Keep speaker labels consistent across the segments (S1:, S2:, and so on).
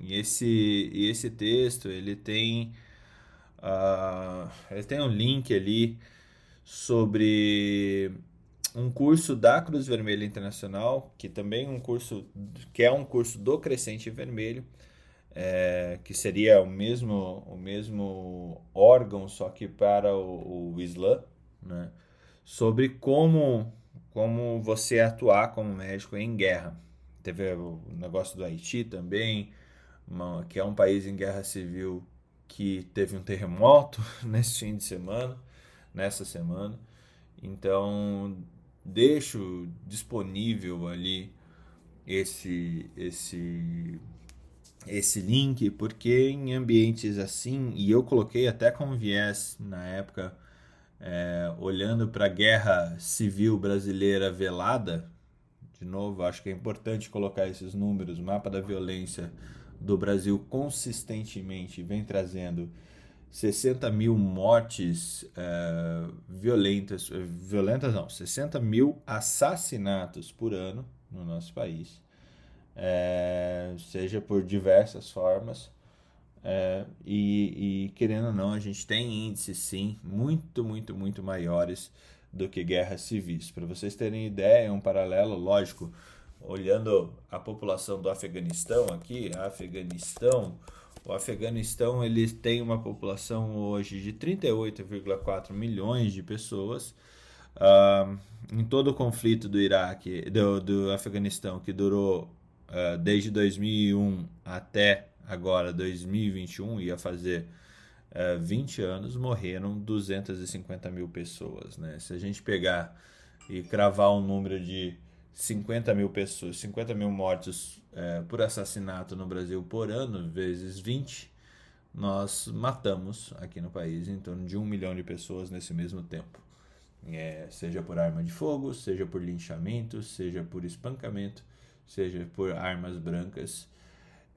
S1: E esse, e esse texto ele tem, uh, ele tem um link ali sobre um curso da Cruz Vermelha Internacional, que também é um curso que é um curso do Crescente Vermelho, é, que seria o mesmo o mesmo órgão só que para o, o Islã, né? Sobre como como você atuar como médico em guerra. Teve o negócio do Haiti também, que é um país em guerra civil que teve um terremoto nesse fim de semana, nessa semana. Então, deixo disponível ali esse esse esse link porque em ambientes assim e eu coloquei até com viés na época é, olhando para a guerra civil brasileira velada de novo acho que é importante colocar esses números mapa da violência do Brasil consistentemente vem trazendo 60 mil mortes uh, violentas, eh, violentas não, 60 mil assassinatos por ano no nosso país, é, seja por diversas formas. É, e, e, querendo ou não, a gente tem índices sim muito, muito, muito maiores do que guerras civis. Para vocês terem ideia, um paralelo, lógico, olhando a população do Afeganistão aqui, Afeganistão, o Afeganistão ele tem uma população hoje de 38,4 milhões de pessoas. Uh, em todo o conflito do Iraque, do, do Afeganistão, que durou uh, desde 2001 até agora 2021, ia fazer uh, ah, 20 anos, morreram 250 mil pessoas. Né? Se a gente pegar e cravar um número de 50 mil pessoas, 50 mil mortos é, por assassinato no Brasil por ano, vezes 20, nós matamos aqui no país em torno de um milhão de pessoas nesse mesmo tempo. É, seja por arma de fogo, seja por linchamento, seja por espancamento, seja por armas brancas.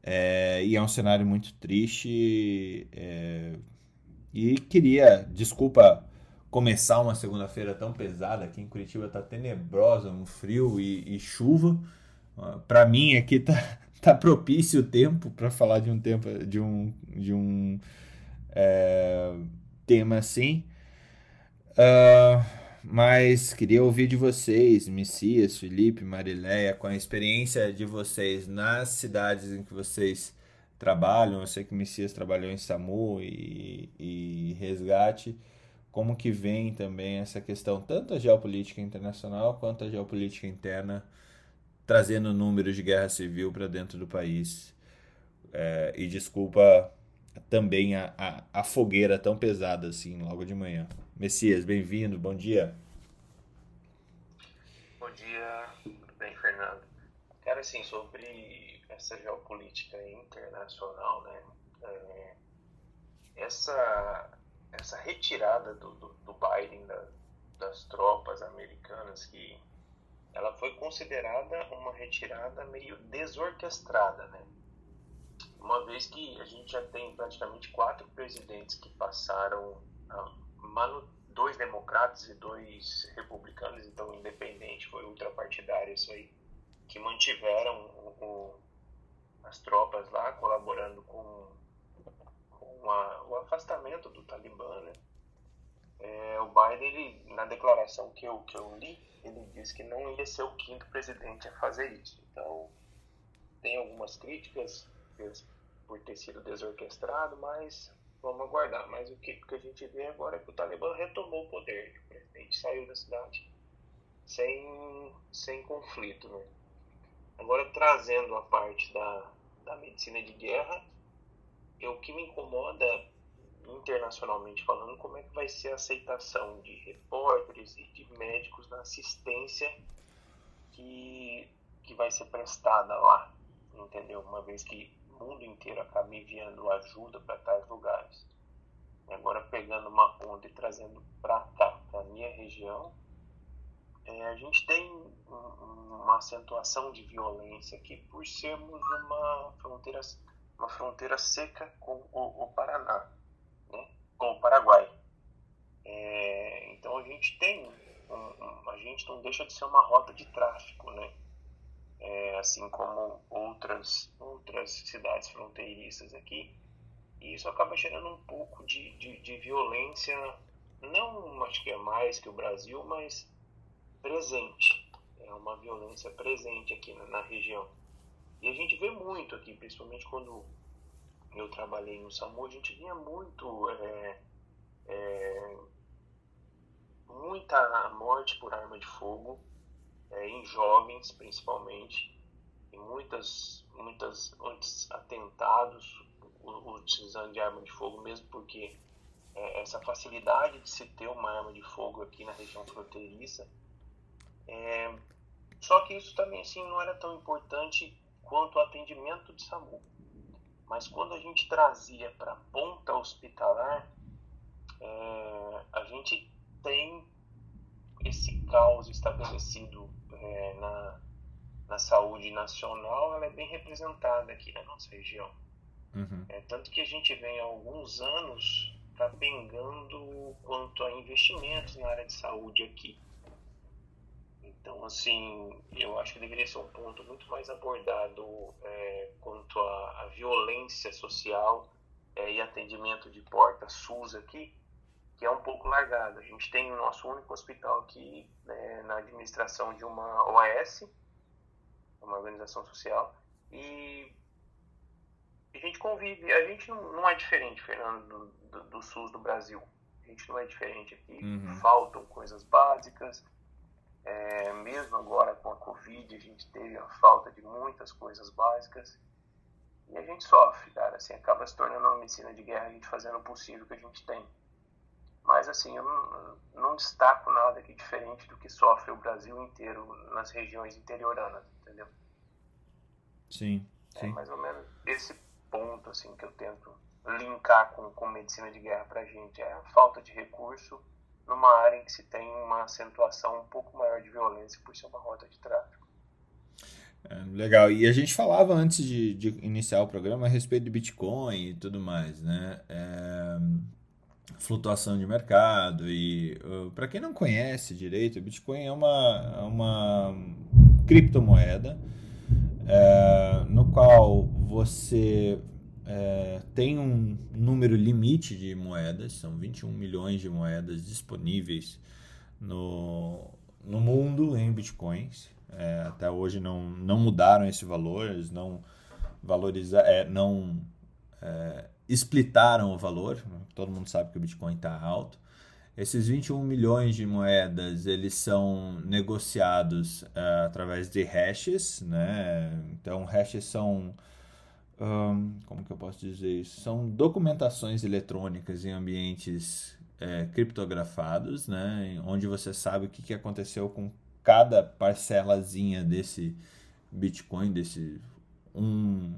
S1: É, e é um cenário muito triste. É, e queria, desculpa começar uma segunda-feira tão pesada. Aqui em Curitiba tá tenebrosa, um frio e, e chuva. Para mim aqui tá, tá propício o tempo para falar de um tempo de um de um é, tema assim. Uh, mas queria ouvir de vocês, Messias, Felipe, Marileia, com a experiência de vocês nas cidades em que vocês trabalham. Eu sei que Messias trabalhou em SAMU e, e Resgate como que vem também essa questão, tanto a geopolítica internacional quanto a geopolítica interna, trazendo números de guerra civil para dentro do país. É, e desculpa também a, a, a, fogueira tão pesada assim, logo de manhã. Messias, bem-vindo, bom dia.
S2: Bom dia, tudo bem, Fernando? Cara, assim, sobre essa geopolítica internacional, né? É, essa essa retirada do, do, do Biden da, das tropas americanas que ela foi considerada uma retirada meio desorquestrada, né? Uma vez que a gente já tem praticamente quatro presidentes que passaram, dois democratas e dois republicanos, então independente, foi ultrapartidário isso aí, que mantiveram o, o, as tropas lá colaborando com uma, o afastamento do Talibã, né? É, o Biden, ele, na declaração que eu, que eu li, ele disse que não ia ser o quinto presidente a fazer isso. Então, tem algumas críticas por ter sido desorquestrado, mas vamos aguardar. Mas o que, que a gente vê agora é que o Talibã retomou o poder. O presidente saiu da cidade sem, sem conflito. Né? Agora, trazendo a parte da, da medicina de guerra, é o que me incomoda internacionalmente falando, como é que vai ser a aceitação de repórteres e de médicos na assistência que, que vai ser prestada lá, entendeu? Uma vez que mundo inteiro acaba enviando ajuda para tais lugares. E agora pegando uma onda e trazendo para cá, para minha região, é, a gente tem uma acentuação de violência aqui por sermos uma fronteira, uma fronteira seca com o, o Paraná, né? com o Paraguai. É, então a gente tem, um, um, a gente não deixa de ser uma rota de tráfico, né? É, assim como outras, outras cidades fronteiriças aqui. E isso acaba gerando um pouco de, de, de violência, não acho que é mais que o Brasil, mas presente. É uma violência presente aqui na, na região. E a gente vê muito aqui, principalmente quando eu trabalhei no SAMU, a gente via muito é, é, muita morte por arma de fogo, é, em jovens principalmente, e muitas, muitas, muitos atentados utilizando de arma de fogo, mesmo porque é, essa facilidade de se ter uma arma de fogo aqui na região fronteiriça é, só que isso também assim, não era tão importante quanto o atendimento de SAMU. Mas quando a gente trazia para a ponta hospitalar, é, a gente tem esse caos estabelecido é, na, na saúde nacional, ela é bem representada aqui na nossa região. Uhum. É, tanto que a gente vem há alguns anos capengando quanto a investimentos na área de saúde aqui. Então, assim, eu acho que deveria ser um ponto muito mais abordado é, quanto à, violência social é, e atendimento de porta SUS aqui, que é um pouco largado. A gente tem o nosso único hospital aqui né, na administração de uma OAS, uma organização social, e a gente convive. A gente não é diferente, Fernando, do, do, do SUS do Brasil. A gente não é diferente aqui. Uhum. Faltam coisas básicas é, mesmo agora com a Covid, a gente teve a falta de muitas coisas básicas e a gente sofre, cara. Assim, acaba se tornando uma medicina de guerra a gente fazendo o possível que a gente tem. Mas, assim, eu não, não destaco nada aqui diferente do que sofre o Brasil inteiro nas regiões interioranas, entendeu?
S1: Sim,
S2: é sim. É mais ou menos esse ponto, assim, que eu tento linkar com, com medicina de guerra pra gente. É a falta de recurso numa área em que se tem uma acentuação um pouco maior de violência por ser uma rota de tráfego.
S1: É, legal. E a gente falava antes de, de, iniciar o programa a respeito de Bitcoin e tudo mais, né? É, flutuação de mercado e para quem não conhece direito, Bitcoin é uma, é uma criptomoeda é, no qual você é, tem um número limite de moedas, são 21 milhões de moedas disponíveis no, no mundo em bitcoins. É, até hoje não, não mudaram esse valor, eles não valorizaram, é, não é, explitaram o valor. Todo mundo sabe que o Bitcoin está alto. Esses 21 milhões de moedas eles são negociados é, através de hashes, né? Então hashes são um, como que eu posso dizer isso? São documentações eletrônicas em ambientes é, criptografados, né? Onde você sabe o que, que aconteceu com cada parcelazinha desse Bitcoin, desse um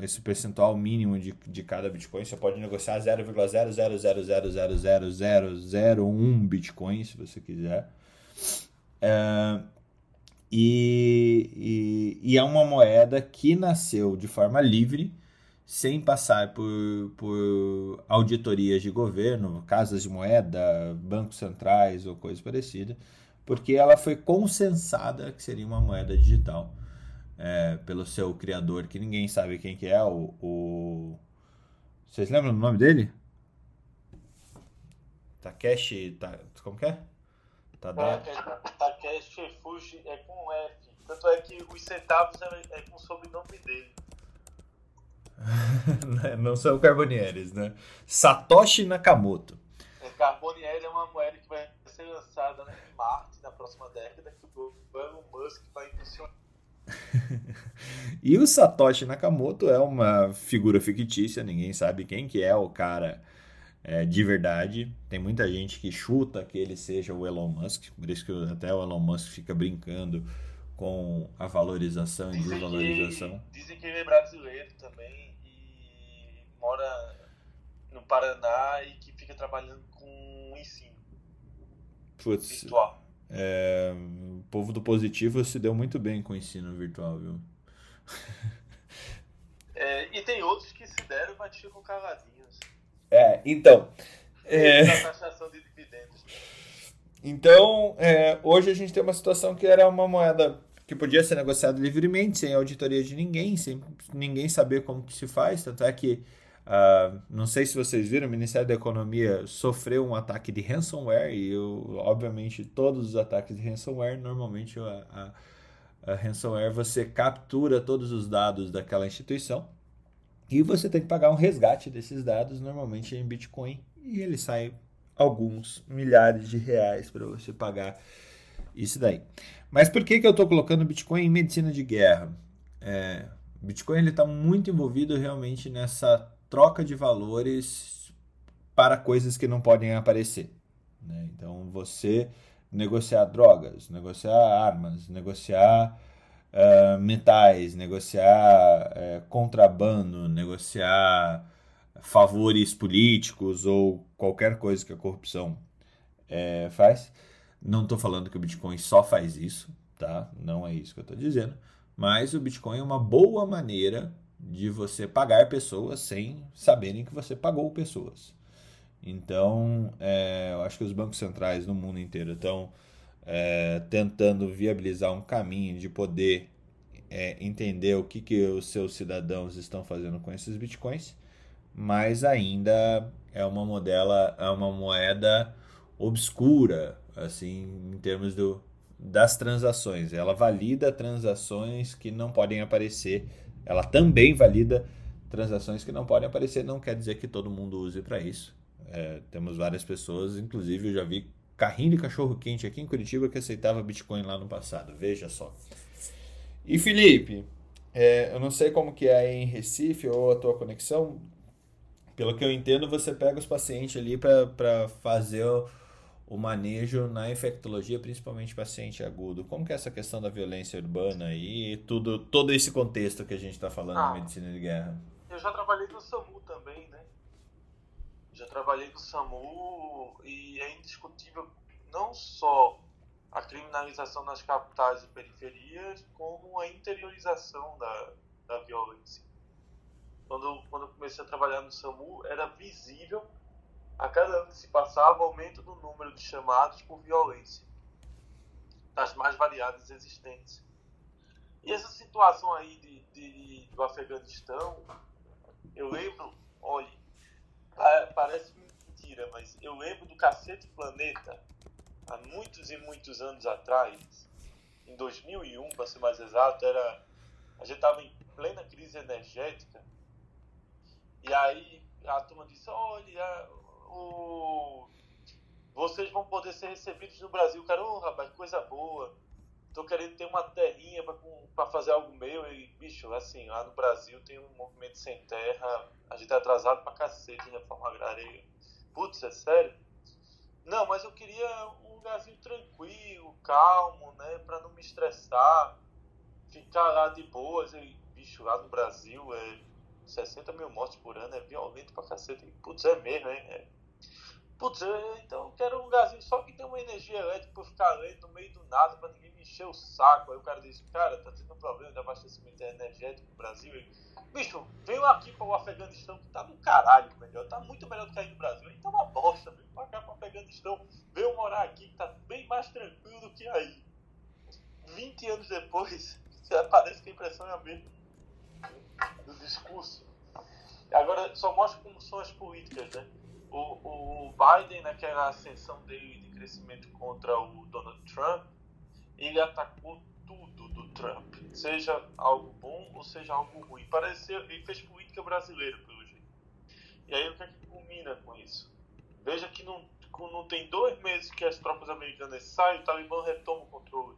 S1: esse percentual mínimo de, de cada Bitcoin. Você pode negociar 0,000000001 Bitcoin, se você quiser. É, e, e, e, é uma moeda que nasceu de forma livre, sem passar por, por auditorias de governo, casas de moeda, bancos centrais ou coisa parecida, porque ela foi consensada que seria uma moeda digital é, pelo seu criador, que ninguém sabe quem que é, o, o... Vocês lembram do nome dele? Takeshi... Ta... Como que é?
S3: Tadá. É, é, Takeshi Fuji é com F. Tanto é que os centavos é, é com o sobrenome dele.
S1: Não são Carbonieres, né? Satoshi Nakamoto.
S3: É, Carbonieri é uma moeda que vai ser lançada né, em Marte na próxima década, que o Elon Musk vai impulsionar.
S1: e o Satoshi Nakamoto é uma figura fictícia, ninguém sabe quem que é o cara é, de verdade. Tem muita gente que chuta que ele seja o Elon Musk, por isso que até o Elon Musk fica brincando com a valorização e desvalorização.
S3: dizem que ele é brasileiro também. mora no Paraná e que fica trabalhando com ensino
S1: Putz,
S3: virtual.
S1: É, o povo do positivo se deu muito bem com o ensino virtual, viu?
S3: É, e tem outros que se deram, mas ficam caladinhos.
S1: É, então.
S3: É... taxação de dividendos.
S1: Então, é, hoje a gente tem uma situação que era uma moeda que podia ser negociada livremente, sem auditoria de ninguém, sem ninguém saber como que se faz. Tanto é que, uh, não sei se vocês viram, o Ministério da Economia sofreu um ataque de ransomware e, eu, obviamente, todos os ataques de ransomware, normalmente a, a, a ransomware você captura todos os dados daquela instituição e você tem que pagar um resgate desses dados, normalmente em Bitcoin, e ele sai alguns milhares de reais para você pagar isso daí. Mas por que, que eu estou colocando Bitcoin em medicina de guerra? É, Bitcoin está muito envolvido realmente nessa troca de valores para coisas que não podem aparecer. Né? Então, você negociar drogas, negociar armas, negociar uh, metais, negociar uh, contrabando, negociar favores políticos ou qualquer coisa que a corrupção é, faz. Não estou falando que o Bitcoin só faz isso, tá? Não é isso que eu estou dizendo. Mas o Bitcoin é uma boa maneira de você pagar pessoas sem saberem que você pagou pessoas. Então, é, eu acho que os bancos centrais no mundo inteiro estão é, tentando viabilizar um caminho de poder é, entender o que, que os seus cidadãos estão fazendo com esses bitcoins mas ainda é uma modela, é uma moeda obscura, assim, em termos do, das transações. Ela valida transações que não podem aparecer. Ela também valida transações que não podem aparecer. Não quer dizer que todo mundo use para isso. É, temos várias pessoas, inclusive eu já vi carrinho de cachorro quente aqui em Curitiba que aceitava Bitcoin lá no passado. Veja só. E Felipe, é, eu não sei como que é em Recife ou a tua conexão pelo que eu entendo, você pega os pacientes ali para fazer o, o, manejo na infectologia, principalmente paciente agudo. Como que é essa questão da violência urbana e tudo, todo esse contexto que a gente está falando ah, na medicina de guerra?
S3: Eu já trabalhei no SAMU? Já trabalhei no SAMU e é indiscutível não só a criminalização nas capitais e periferias, como a interiorização da, da violência quando, quando eu comecei a trabalhar no SAMU, era visível a cada ano que se passava o aumento do número de chamados por violência, das mais variadas existentes. E essa situação aí de, de do Afeganistão, eu lembro, olha, parece mentira, mas eu lembro do Cacete Planeta, há muitos e muitos anos atrás, em 2001, para ser mais exato, era a gente estava em plena crise energética e aí a turma disse, olha, o... vocês vão poder ser recebidos no Brasil. Cara, oh, rapaz, coisa boa. Tô querendo ter uma terrinha para fazer algo meu. E, bicho, assim, lá no Brasil tem um movimento sem terra. A gente é atrasado pra cacete em reforma agrária. Putz, é sério? Não, mas eu queria um lugarzinho tranquilo, calmo, né? Pra não me estressar. Ficar lá de boas. E, bicho, lá no Brasil é 60 mil mortes por ano é violento pra cacete. Putz, é mesmo, hein? É. Putz, então eu quero um lugarzinho só que tem uma energia elétrica pra ficar lendo no meio do nada pra ninguém me encher o saco. Aí o cara diz, cara, tá tendo um problema de abastecimento energético no Brasil. E, bicho, veio aqui para o Afeganistão que tá no caralho melhor. Tá muito melhor do que aí no Brasil. Aí tá uma bosta, veio pra cá pro Afeganistão. Veio morar aqui que tá bem mais tranquilo do que aí. 20 anos depois, parece que a impressão é a mesma do discurso. Agora, só mostra como são as políticas, né? O, o Biden, naquela ascensão dele de crescimento contra o Donald Trump, ele atacou tudo do Trump, seja algo bom ou seja algo ruim. Pareceu, ele fez política brasileira, pelo jeito. E aí, o que é que culmina com isso? Veja que não, não tem dois meses que as tropas americanas saem, o Talibã retoma o controle.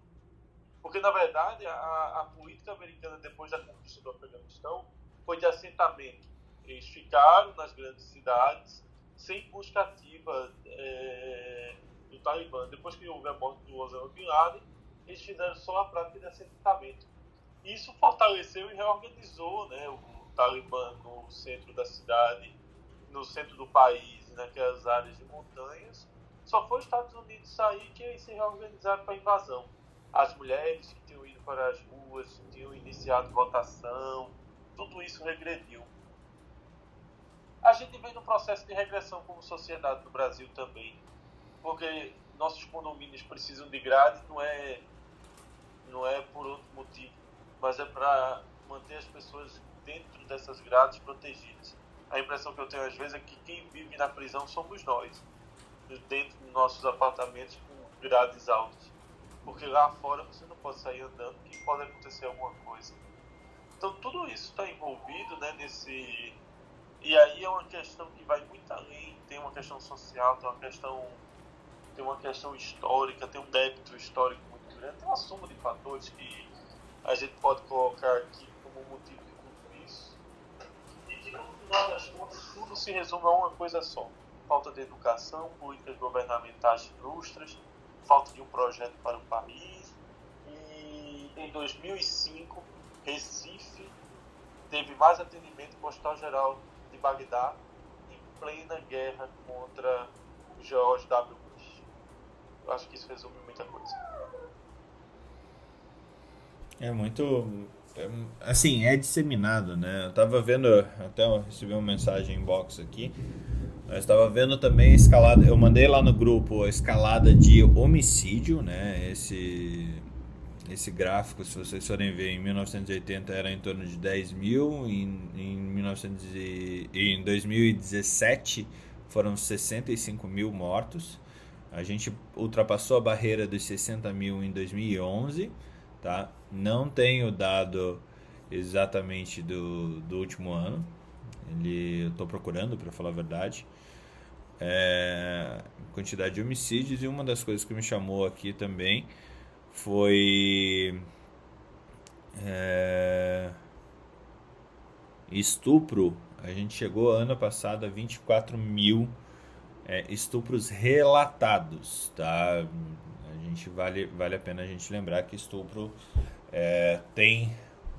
S3: Porque, na verdade, a, a política americana, depois da conquista do Afeganistão, foi de assentamento. Eles ficaram nas grandes cidades sem busca ativa é, do Talibã. Depois que houve a morte do Osama Bin Laden, eles fizeram só a prática de assentamento. Isso fortaleceu e reorganizou né, o, Talibã no centro da cidade, no centro do país, naquelas áreas de montanhas. Só foi os Estados Unidos sair que se reorganizaram para a invasão. As mulheres que tinham ido para as ruas, tinham iniciado votação, tudo isso regrediu. A gente vem num processo de regressão como sociedade no Brasil também, porque nossos condomínios precisam de grade, não é, não é por outro motivo, mas é para manter as pessoas dentro dessas grades protegidas. A impressão que eu tenho às vezes é que quem vive na prisão somos nós, dentro dos nossos apartamentos com grades altas. Porque lá fora você não pode sair andando, que pode acontecer alguma coisa. Então tudo isso está envolvido né, nesse. E aí é uma questão que vai muito além, tem uma questão social, tem uma questão, tem uma questão histórica, tem um débito histórico grande, tem uma soma de fatores que a gente pode colocar aqui como motivo de tudo isso. E que no final das contas tudo se resume a uma coisa só. Falta de educação, políticas governamentais frustras, falta de um projeto para o país. E em 2005 Recife teve mais atendimento postal geral de Bagdá em plena guerra contra George W. Bush. Eu acho que isso resume muita coisa.
S1: É muito. É, assim, é disseminado, né? Eu tava vendo, até eu recebi uma mensagem em box aqui. Eu estava vendo também a escalada. Eu mandei lá no grupo a escalada de homicídio, né? Esse esse gráfico, se vocês forem ver, em 1980 era em torno de 10 mil, em, em, 1900 e, em 2017 foram 65 mil mortos. A gente ultrapassou a barreira dos 60 mil em 2011, tá? Não tenho dado exatamente do, do último ano. Ele, eu estou procurando, para falar a verdade. É, quantidade de homicídios e uma das coisas que me chamou aqui também foi é, estupro. A gente chegou ano passado a 24 mil é, estupros relatados, tá? A gente vale, vale a pena a gente lembrar que estupro é, tem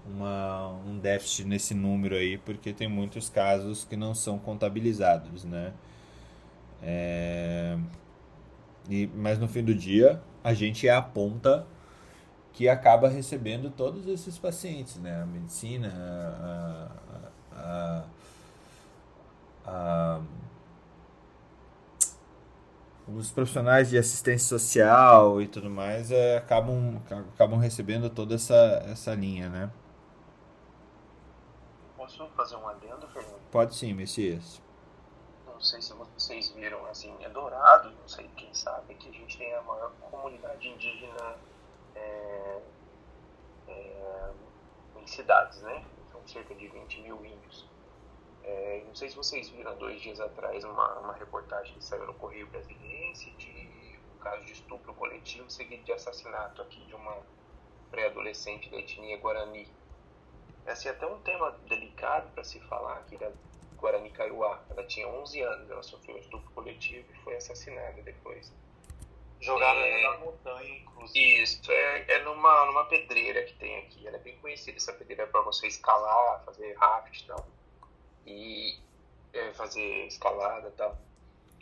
S1: uma, um déficit nesse número aí, porque tem muitos casos que não são contabilizados, né? É, e, mas no fim do dia, a gente é a ponta que acaba recebendo todos esses pacientes, né? A medicina, a, a, a, os profissionais de assistência social e tudo mais é, acabam, acabam recebendo toda essa, essa linha, né?
S2: Posso fazer um adendo, Fernando?
S1: Pode sim, Messias
S2: não sei se vocês viram, assim, é Dourado, não sei quem sabe, que a gente tem a maior comunidade indígena é, é, em cidades, né? São cerca de 20 mil índios. É, não sei se vocês viram dois dias atrás uma, uma reportagem que saiu no Correio Brasiliense de um caso de estupro coletivo seguido de assassinato aqui de uma pré-adolescente da etnia Guarani. É até um tema delicado para se falar aqui da Guarani Kaiowá. Ela tinha 11 anos, ela sofreu um estupro coletivo e foi assassinada depois.
S3: Jogada é, na montanha, inclusive.
S2: Isso, é, é numa, numa pedreira que tem aqui. Ela é bem conhecida, essa pedreira é para você escalar, fazer raft e tal. E é, fazer escalada e tal.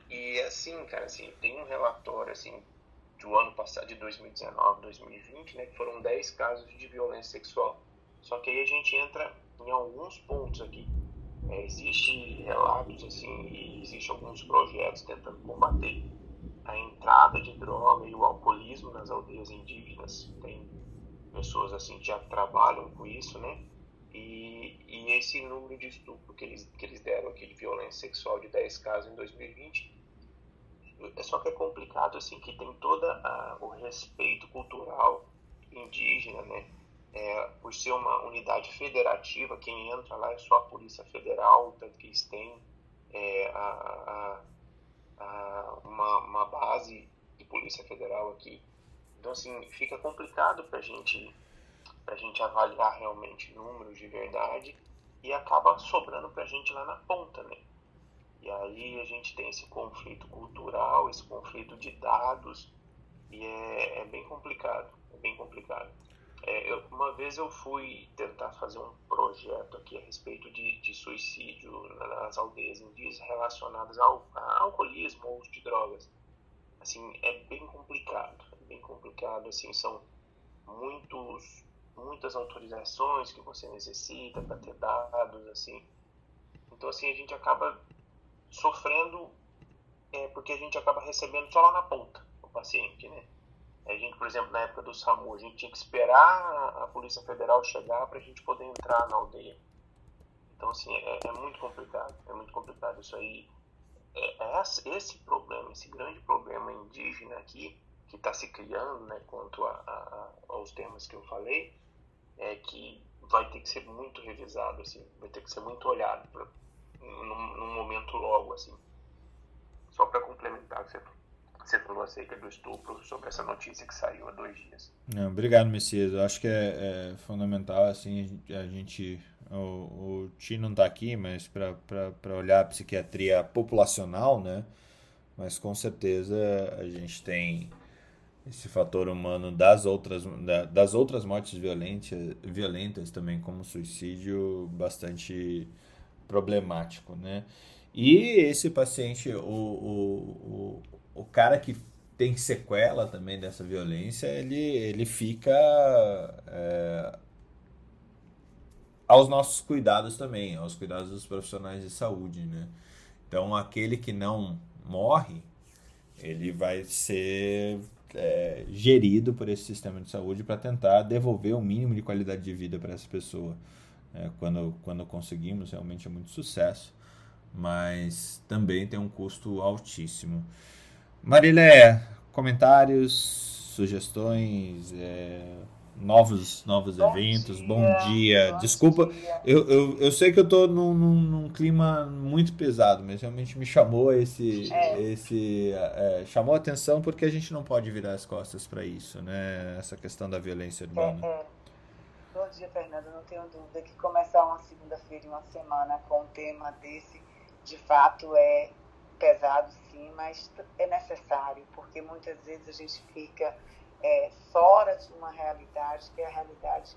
S2: E assim, cara, assim, tem um relatório assim do ano passado, de 2019, 2020, né, que foram 10 casos de violência sexual. Só que aí a gente entra em alguns pontos aqui. É, existe relatos assim e existe alguns projetos tentando combater a entrada de droga e o alcoolismo nas aldeias indígenas. Tem pessoas assim que já trabalham com isso, né? E, e esse número de estupro que eles, que eles deram aqui de violência sexual de 10 casos em 2020 é só que é complicado assim que tem todo o respeito cultural indígena, né? é, por ser uma unidade federativa, quem entra lá é só a Polícia Federal, tanto que eles têm é, a, a, a, uma, uma base de Polícia Federal aqui. Então, assim, fica complicado para gente, a gente avaliar realmente números de verdade e acaba sobrando para a gente lá na ponta, né? E aí a gente tem esse conflito cultural, esse conflito de dados, e é, é bem complicado, é bem complicado. É, eu, uma vez eu fui tentar fazer um projeto aqui a respeito de, de suicídio nas aldeias indígenas relacionadas ao, ao alcoolismo ou de drogas. Assim, é bem complicado, é bem complicado, assim, são muitos, muitas autorizações que você necessita para ter dados, assim. Então, assim, a gente acaba sofrendo é, porque a gente acaba recebendo só lá na ponta o paciente, né? A gente, por exemplo, na época do SAMU, a gente tinha que esperar a Polícia Federal chegar para a gente poder entrar na aldeia. Então, assim, é, é, muito complicado. É muito complicado isso aí. É, é esse problema, esse grande problema indígena aqui, que está se criando, né, quanto a, a, aos temas que eu falei, é que vai ter que ser muito revisado, assim, vai ter que ser muito olhado pra, num, num momento logo, assim. Só para complementar o que você falou acerca do estupro, sobre essa notícia que saiu há dois dias.
S1: Não, obrigado, Messias. Eu acho que é, é fundamental, assim, a gente... O, o Ti não está aqui, mas para olhar a psiquiatria populacional, né? Mas com certeza a gente tem esse fator humano das outras, das outras mortes violentas, violentas também, como suicídio, bastante problemático, né? E esse paciente, o, o, o cara que tem sequela também dessa violência, ele, ele fica é, aos nossos cuidados também, aos cuidados dos profissionais de saúde, né? Então, aquele que não morre, ele vai ser é, gerido por esse sistema de saúde para tentar devolver o mínimo de qualidade de vida para essa pessoa. É, quando, quando conseguimos, realmente é muito sucesso, mas também tem um custo altíssimo. Marilé, comentários, sugestões, é, novos, novos bom eventos, dia, bom dia. Bom Desculpa, dia. Eu, eu, eu sei que eu estou num, num, num, clima muito pesado, mas realmente me chamou esse. É. esse é, chamou a atenção porque a gente não pode virar as costas para isso, né? Essa questão da violência urbana.
S4: É, é. Bom dia, Fernando. Não tenho dúvida que começar uma segunda-feira e uma semana com um tema desse, de fato, é pesado sim, mas é necessário, porque muitas vezes a gente fica é, fora de uma realidade que é a realidade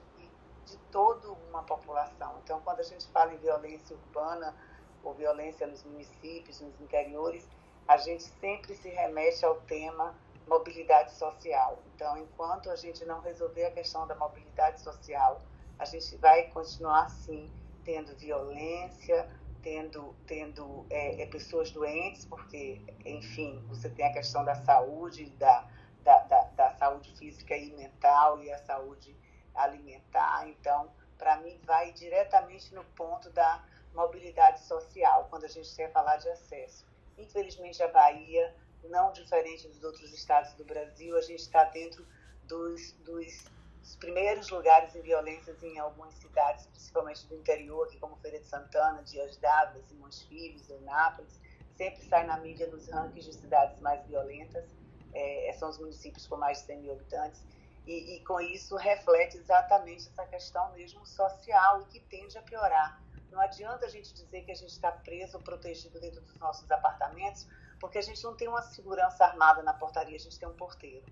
S4: de toda uma população. Então, quando a gente fala em violência urbana ou violência nos municípios, nos interiores, a gente sempre se remete ao tema mobilidade social. Então, enquanto a gente não resolver a questão da mobilidade social, a gente vai continuar sim tendo violência, tendo, tendo é, é, pessoas doentes, porque, enfim, você tem a questão da saúde, da, da, da, da saúde física e mental e a saúde alimentar. Então, para mim, vai diretamente no ponto da mobilidade social, quando a gente quer falar de acesso. Infelizmente, a Bahia, não diferente dos outros estados do Brasil, a gente está dentro dos, dos os primeiros lugares em violências em algumas cidades, principalmente do interior, aqui como Feira de Santana, Dias d'Água, Simões Filhos, Eunápolis, sempre sai na mídia nos rankings de cidades mais violentas, é, são os municípios com mais de 100 mil habitantes, e, e, com isso reflete exatamente essa questão mesmo social e que tende a piorar. Não adianta a gente dizer que a gente está preso ou protegido dentro dos nossos apartamentos, porque a gente não tem uma segurança armada na portaria, a gente tem um porteiro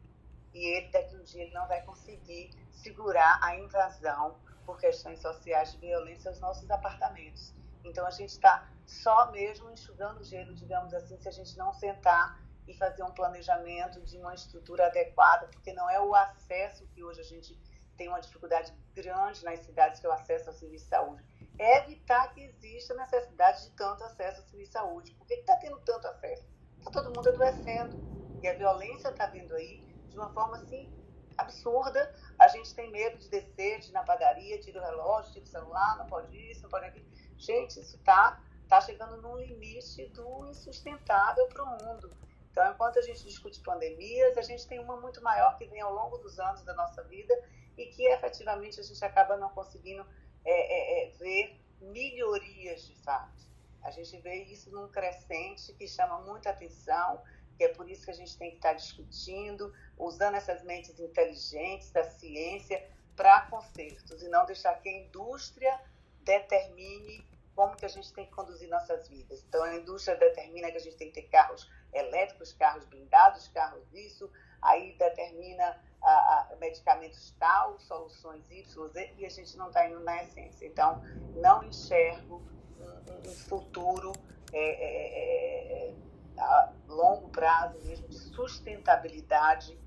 S4: e ele daqui um dia ele não vai conseguir segurar a invasão por questões sociais de violência aos nossos apartamentos. Então a gente está só mesmo enxugando gelo, digamos assim, se a gente não sentar e fazer um planejamento de uma estrutura adequada, porque não é o acesso que hoje a gente tem uma dificuldade grande nas cidades, que é o acesso ao serviço de saúde. É evitar que exista necessidade de tanto acesso ao serviço de saúde. Por que está tendo tanto acesso? Está todo mundo adoecendo. E a violência está vindo aí de uma forma assim absurda. A gente tem medo de descer, de ir na padaria, tira o relógio, tira o celular, não pode isso, não pode aquilo. Gente, isso está tá chegando num limite do insustentável para o mundo. Então, enquanto a gente discute pandemias, a gente tem uma muito maior que vem ao longo dos anos da nossa vida e que efetivamente a gente acaba não conseguindo é, é, é, ver melhorias de fato. A gente vê isso num crescente que chama muita atenção, que é por isso que a gente tem que estar discutindo, usando essas mentes inteligentes da ciência para consertos e não deixar que a indústria determine como que a gente tem que conduzir nossas vidas. Então, a indústria determina que a gente tem que ter carros elétricos, carros blindados, carros isso, aí determina a, a medicamentos tal, soluções Y, Z, e a gente não está indo na essência. Então, não enxergo um, futuro é, é, é, a longo prazo mesmo de sustentabilidade,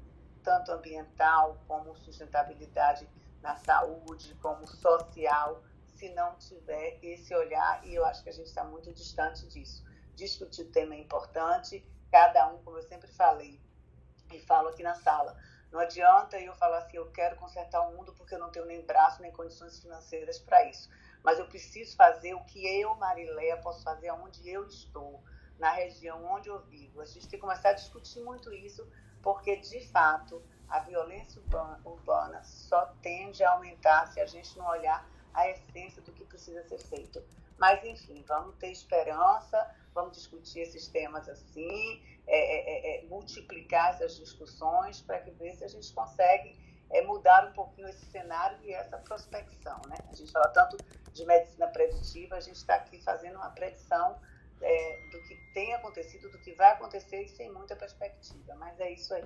S4: tanto ambiental como sustentabilidade na saúde, como social, se não tiver esse olhar, e eu acho que a gente está muito distante disso. Discutir o tema é importante, cada um, como eu sempre falei, e falo aqui na sala, não adianta eu falar assim, eu quero consertar o mundo porque eu não tenho nem braço nem condições financeiras para isso. Mas eu preciso fazer o que eu, Marileia, posso fazer onde eu estou, na região onde eu vivo. A gente tem que começar a discutir muito isso, porque de fato a violência urbana só tende a aumentar se a gente não olhar a essência do que precisa ser feito. Mas, enfim, vamos ter esperança, vamos discutir esses temas assim, é, é, é, é multiplicar essas discussões para que ver se a gente consegue é, mudar um pouquinho esse cenário e essa prospecção. Né? A gente fala tanto de medicina preditiva, a gente está aqui fazendo uma predição é, do que tem acontecido, do que vai acontecer e sem muita perspectiva. Mas é isso aí.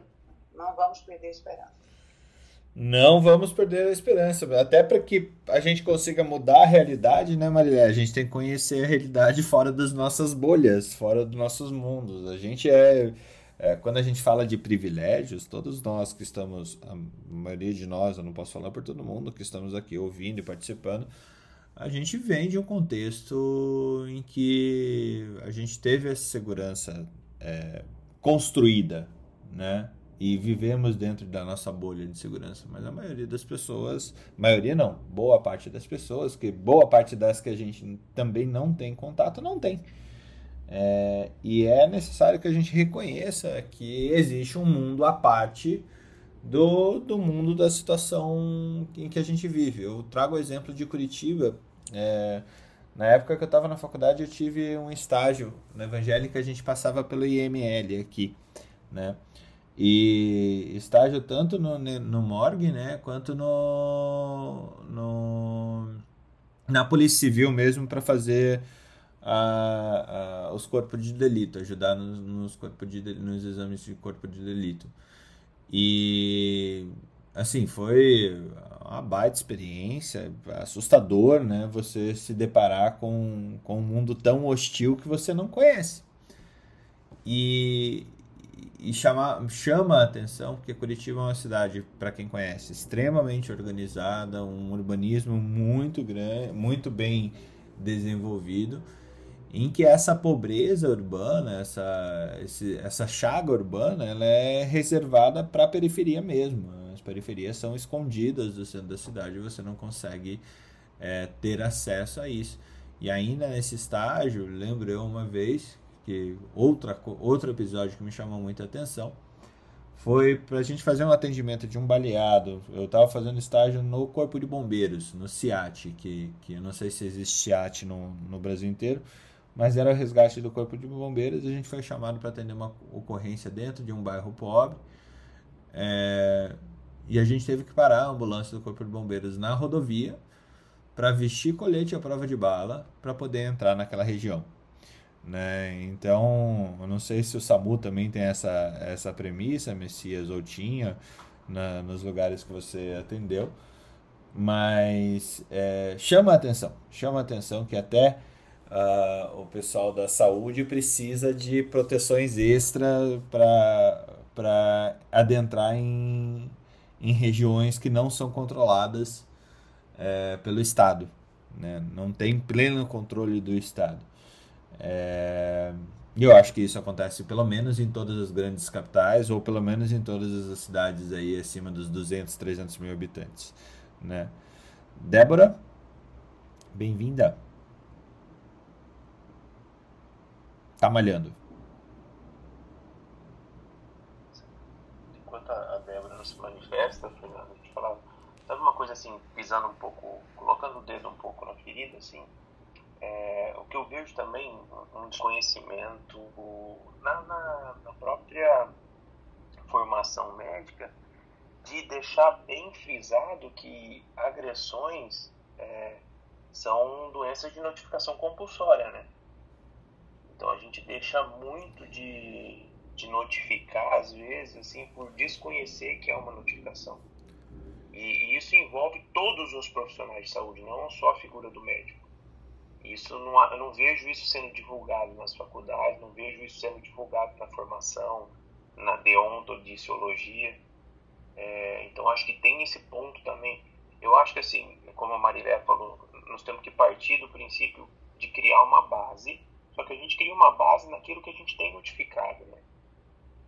S4: Não vamos perder a esperança.
S1: Não vamos perder a esperança. Até para que a gente consiga mudar a realidade, né, Marilé? A gente tem que conhecer a realidade fora das nossas bolhas, fora dos nossos mundos. A gente é, é, Quando a gente fala de privilégios, todos nós que estamos, a maioria de nós, eu não posso falar por todo mundo, que estamos aqui ouvindo e participando, a gente vem de um contexto em que a gente teve essa segurança é, construída, né? E vivemos dentro da nossa bolha de segurança. Mas a maioria das pessoas, maioria não, boa parte das pessoas, que boa parte das que a gente também não tem contato, não tem. É, e é necessário que a gente reconheça que existe um mundo à parte do, do mundo da situação em que a gente vive. Eu trago o exemplo de Curitiba. É, na época que eu estava na faculdade, eu tive um estágio na Evangélica, a gente passava pelo IML aqui, né? E estágio tanto no, no morgue, né, quanto no, no na Polícia Civil mesmo para fazer a, a, os corpos de delito, ajudar nos, nos, corpos de, nos exames de corpo de delito. E assim, foi uma baita experiência, assustador, né? Você se deparar com, com um mundo tão hostil que você não conhece. E, e chama, chama a atenção porque Curitiba é uma cidade, para quem conhece, extremamente organizada, um urbanismo muito grande, muito bem desenvolvido, em que essa pobreza urbana, essa, esse, essa chaga urbana, ela é reservada para a periferia mesmo. As periferias são escondidas do centro da cidade você não consegue é, ter acesso a isso. E ainda nesse estágio, lembro eu uma vez que outra, outro episódio que me chamou muita atenção foi para a gente fazer um atendimento de um baleado. Eu estava fazendo estágio no Corpo de Bombeiros, no CIAT, que, que eu não sei se existe CIAT no, no Brasil inteiro, mas era o resgate do Corpo de Bombeiros. A gente foi chamado para atender uma ocorrência dentro de um bairro pobre. É, e a gente teve que parar a ambulância do Corpo de Bombeiros na rodovia para vestir colete à prova de bala para poder entrar naquela região. Né? Então, eu não sei se o SAMU também tem essa, essa premissa, Messias, ou tinha na, nos lugares que você atendeu, mas é, chama a atenção, chama a atenção que até uh, o pessoal da saúde precisa de proteções extra para adentrar em, em regiões que não são controladas é, pelo Estado, né? não tem pleno controle do Estado. É, eu acho que isso acontece pelo menos em todas as grandes capitais, ou pelo menos em todas as cidades aí acima dos 200, 300 mil habitantes. Né? Débora, bem-vinda. Tá malhando.
S2: Enquanto a Débora não se manifesta, Fernando, deixa eu falar. Sabe uma coisa assim, pisando um pouco, colocando o dedo um pouco na ferida, assim, é, o que eu vejo também, um desconhecimento na, na, na própria formação médica, de deixar bem frisado que agressões é, são doenças de notificação compulsória, né? Então a gente deixa muito de, de notificar, às vezes, assim, por desconhecer que é uma notificação. E, e, isso envolve todos os profissionais de saúde, não só a figura do médico. Isso não, eu não vejo isso sendo divulgado nas faculdades, não vejo isso sendo divulgado na formação, na deontodiciologia. É, então acho que tem esse ponto também. Eu acho que assim, como a Marilé falou, nós temos que partir do princípio de criar uma base, só que a gente cria uma base naquilo que a gente tem notificado, né?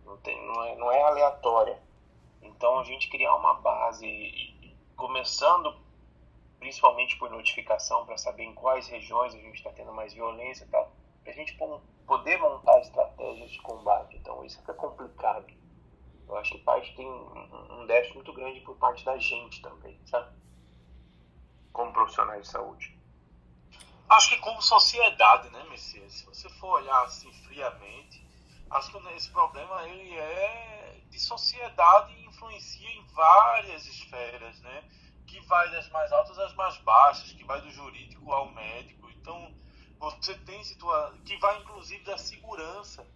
S2: Não, tem, não, é, não é aleatória. Então a gente criar uma base, começando principalmente por notificação, para saber em quais regiões a gente está tendo mais violência e tal, para a gente poder montar estratégias de combate. Então isso fica complicado. Eu acho que parte tem um déficit muito grande por parte da gente também, sabe? Como profissionais de saúde.
S3: Acho que como sociedade, né, Messias? Se você for olhar assim friamente, acho que esse problema ele é de sociedade e influencia em várias esferas, né? Que vai das mais altas às mais baixas, que vai do jurídico ao médico. Então, você tem situação que vai inclusive da segurança,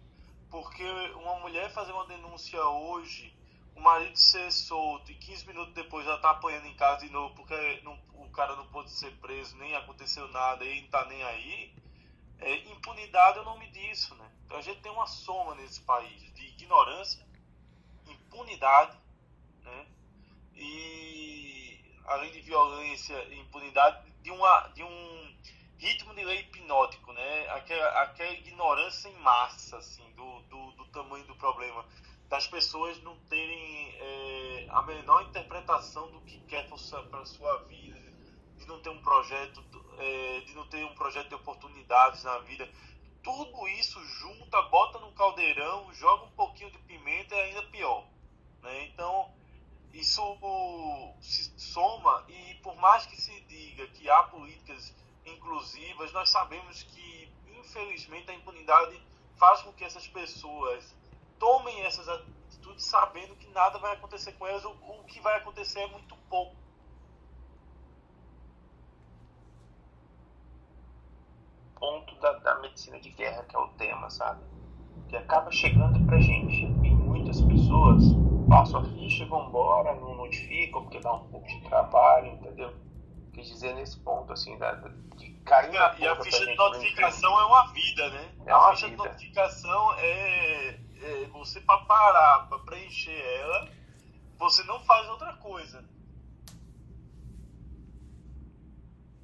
S3: porque uma mulher fazer uma denúncia hoje, o marido ser solto e 15 minutos depois já tá apanhando em casa de novo porque não, o cara não pôde ser preso, nem aconteceu nada e não tá nem aí, é, impunidade é o nome disso, né? Então a gente tem uma soma nesse país de ignorância, impunidade, né? E além de violência e impunidade, de, uma, de um ritmo de lei hipnótico, né? Aquela, aquela ignorância em massa, assim, do, do, do tamanho do problema, das pessoas não terem é, a menor interpretação do que quer para sua vida, de não ter um projeto, é, de não ter um projeto de oportunidades na vida. Tudo isso junta, bota no caldeirão, joga um pouquinho de pimenta e é ainda pior. Né? Então, isso soma e por mais que se diga que há políticas inclusivas, nós sabemos que, infelizmente, a impunidade faz com que essas pessoas tomem essas atitudes sabendo que nada vai acontecer com elas, o que vai acontecer é muito pouco.
S2: Ponto da, da medicina de guerra, que é o tema, sabe? Que acaba chegando pra gente. E muitas pessoas passam a ficha e vão embora, não notificam, porque dá um pouco de trabalho, entendeu? Quis dizer nesse ponto, assim, da, de cair na
S3: E a ficha de notificação é uma vida, né?
S2: É uma
S3: a ficha
S2: vida.
S3: de notificação é, é você para parar, para preencher ela, você não faz outra coisa.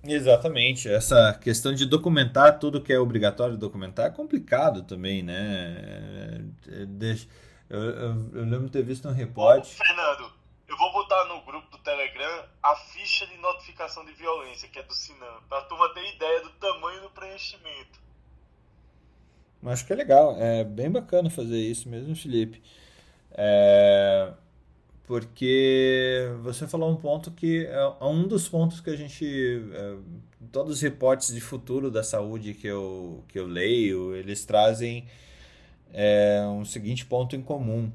S1: Exatamente. Essa questão de documentar tudo que é obrigatório documentar é complicado também, né? É, deixa- Eu, eu- eu lembro de ter visto um
S3: Ô,
S1: reporte.
S3: Fernando, eu vou botar no grupo do Telegram a ficha de notificação de violência, que é do Sinan, pra turma ter ideia do tamanho do preenchimento.
S1: Mas acho que é legal, é bem bacana fazer isso mesmo, Felipe. É, porque você falou um ponto que é é um dos pontos que a gente. é, todos os reportes de futuro da saúde que eu, que eu leio, eles trazem é, um seguinte ponto em comum.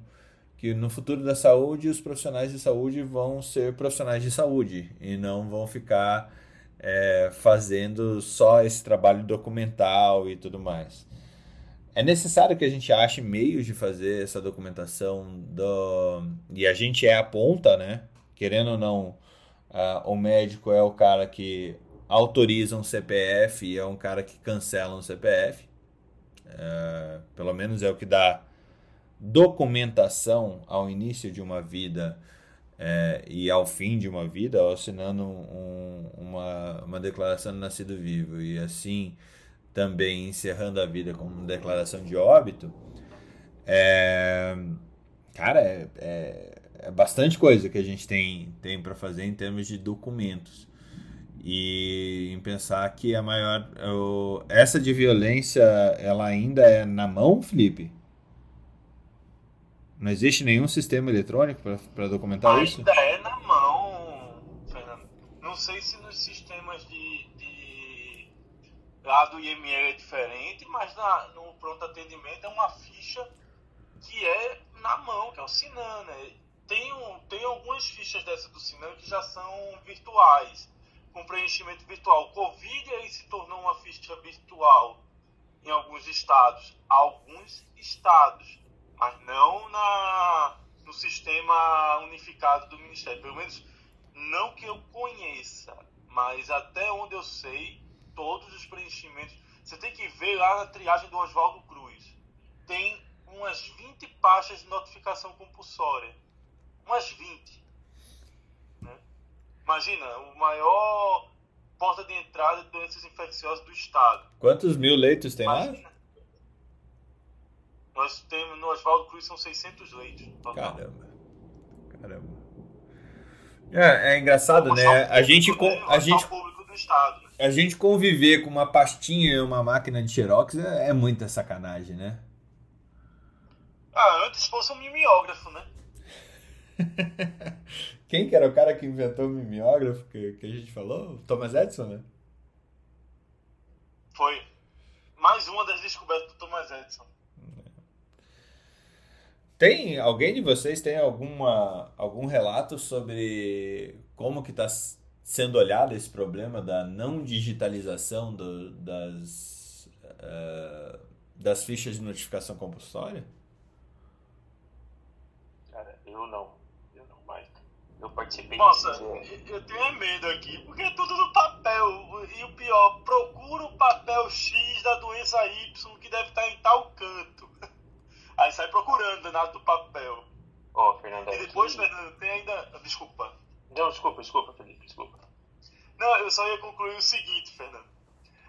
S1: Que no futuro da saúde, os profissionais de saúde vão ser profissionais de saúde e não vão ficar é, fazendo só esse trabalho documental e tudo mais. É necessário que a gente ache meios de fazer essa documentação do... e a gente é a ponta, né? Querendo ou não, o médico é o cara que autoriza um CPF e é um cara que cancela um CPF. É, pelo menos é o que dá documentação ao início de uma vida é, e ao fim de uma vida, assinando um- uma, uma declaração de nascido vivo e assim também encerrando a vida com uma declaração de óbito, é, cara, é, é, é bastante coisa que a gente tem, tem para fazer em termos de documentos. E em pensar que a maior. o- essa de violência, ela ainda é na mão, Felipe? Não existe nenhum sistema eletrônico para documentar isso?
S3: Ainda é na mão, Fernando. Não sei se nos sistemas de, de lá do IML é diferente, mas na, no pronto atendimento é uma ficha que é na mão, que é o Sinan, né? Tem, um, tem algumas fichas dessa do Sinan que já são virtuais, com preenchimento virtual. O Covid aí se tornou uma ficha virtual em alguns estados. Alguns estados. mas não na, no sistema unificado do Ministério. Pelo menos não que eu conheça, mas até onde eu sei, todos os preenchimentos. Você tem que ver lá na triagem do Oswaldo Cruz. Tem umas 20 pastas de notificação compulsória. Umas 20. Né? Imagina, o maior porta de entrada de doenças infecciosas do estado.
S1: Quantos mil leitos tem Imagina. lá?
S3: Nós temos no Oswaldo Cruz são 600 leitos.
S1: Total. Caramba. Caramba. É, é engraçado, né? A gente, a gente, a gente conviver com uma pastinha e uma máquina de xerox é, é muita sacanagem, né?
S3: Ah, antes fosse um mimeógrafo, né?
S1: Quem que era o cara que inventou o mimeógrafo que, que a gente falou? Thomas Edison, né?
S3: Foi. Mais uma das descobertas do Thomas Edison.
S1: Tem alguém de vocês tem alguma algum relato sobre como que está sendo olhado esse problema da não digitalização do, das uh, das fichas de notificação compulsória?
S2: Cara, eu não. Eu participei
S3: Nossa, eu tenho medo aqui, porque é tudo no papel. E o pior, procura o papel X da doença Y que deve estar em tal canto. Aí sai procurando danado do papel.
S2: Ó, oh, Fernando.
S3: E depois, aqui... Fernando, tem ainda. Desculpa.
S2: Não, desculpa, desculpa, Felipe, desculpa.
S3: Não, eu só ia concluir o seguinte, Fernando.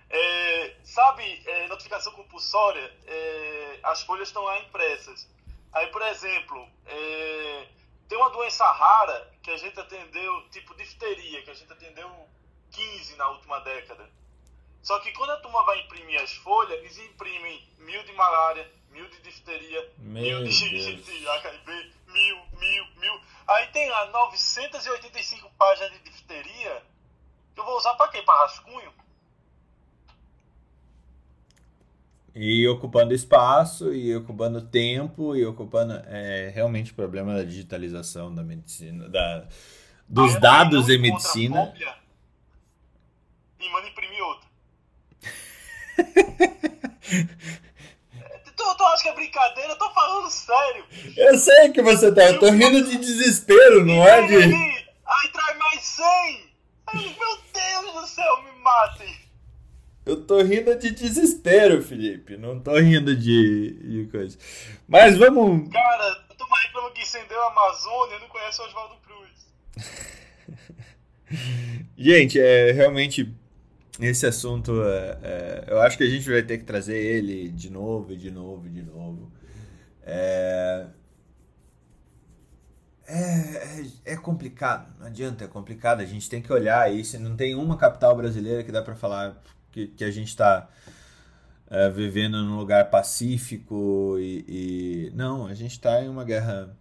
S3: É, sabe, é, notificação compulsória, é, as folhas estão lá impressas. Aí, por exemplo, é, tem uma doença rara que a gente atendeu, tipo difteria, que a gente atendeu 15 na última década. Só que quando a turma vai imprimir as folhas, eles imprimem mil de malária, mil de difteria,
S1: Meu
S3: mil
S1: de,
S3: de HIV, mil, mil, mil. Aí tem lá 985 páginas de difteria. Que eu vou usar para quê? Para rascunho?
S1: E ocupando espaço, e ocupando tempo, e ocupando. É realmente o problema da digitalização da medicina, da, dos dados em medicina.
S3: E manda imprimir outra. Tu, tu acha que é brincadeira? Eu tô falando sério.
S1: Eu sei que você tá. Eu tô rindo de desespero, não é de.
S3: Aí traz mais 100. meu Deus do céu, me matem.
S1: Eu tô rindo de desespero, Felipe. Não tô rindo de, de coisa. Mas vamos.
S3: Cara, eu tô mais pelo que incendeu a Amazônia, não conheço o Oswaldo Cruz.
S1: Gente, é realmente esse assunto, é, é, eu acho que a gente vai ter que trazer ele de novo, de novo, de novo. É, é, é, é, complicado, não adianta, é complicado. A gente tem que olhar isso. Não tem uma capital brasileira que dá para falar que, que a gente está é, vivendo num lugar pacífico e, e... não, a gente está em uma guerra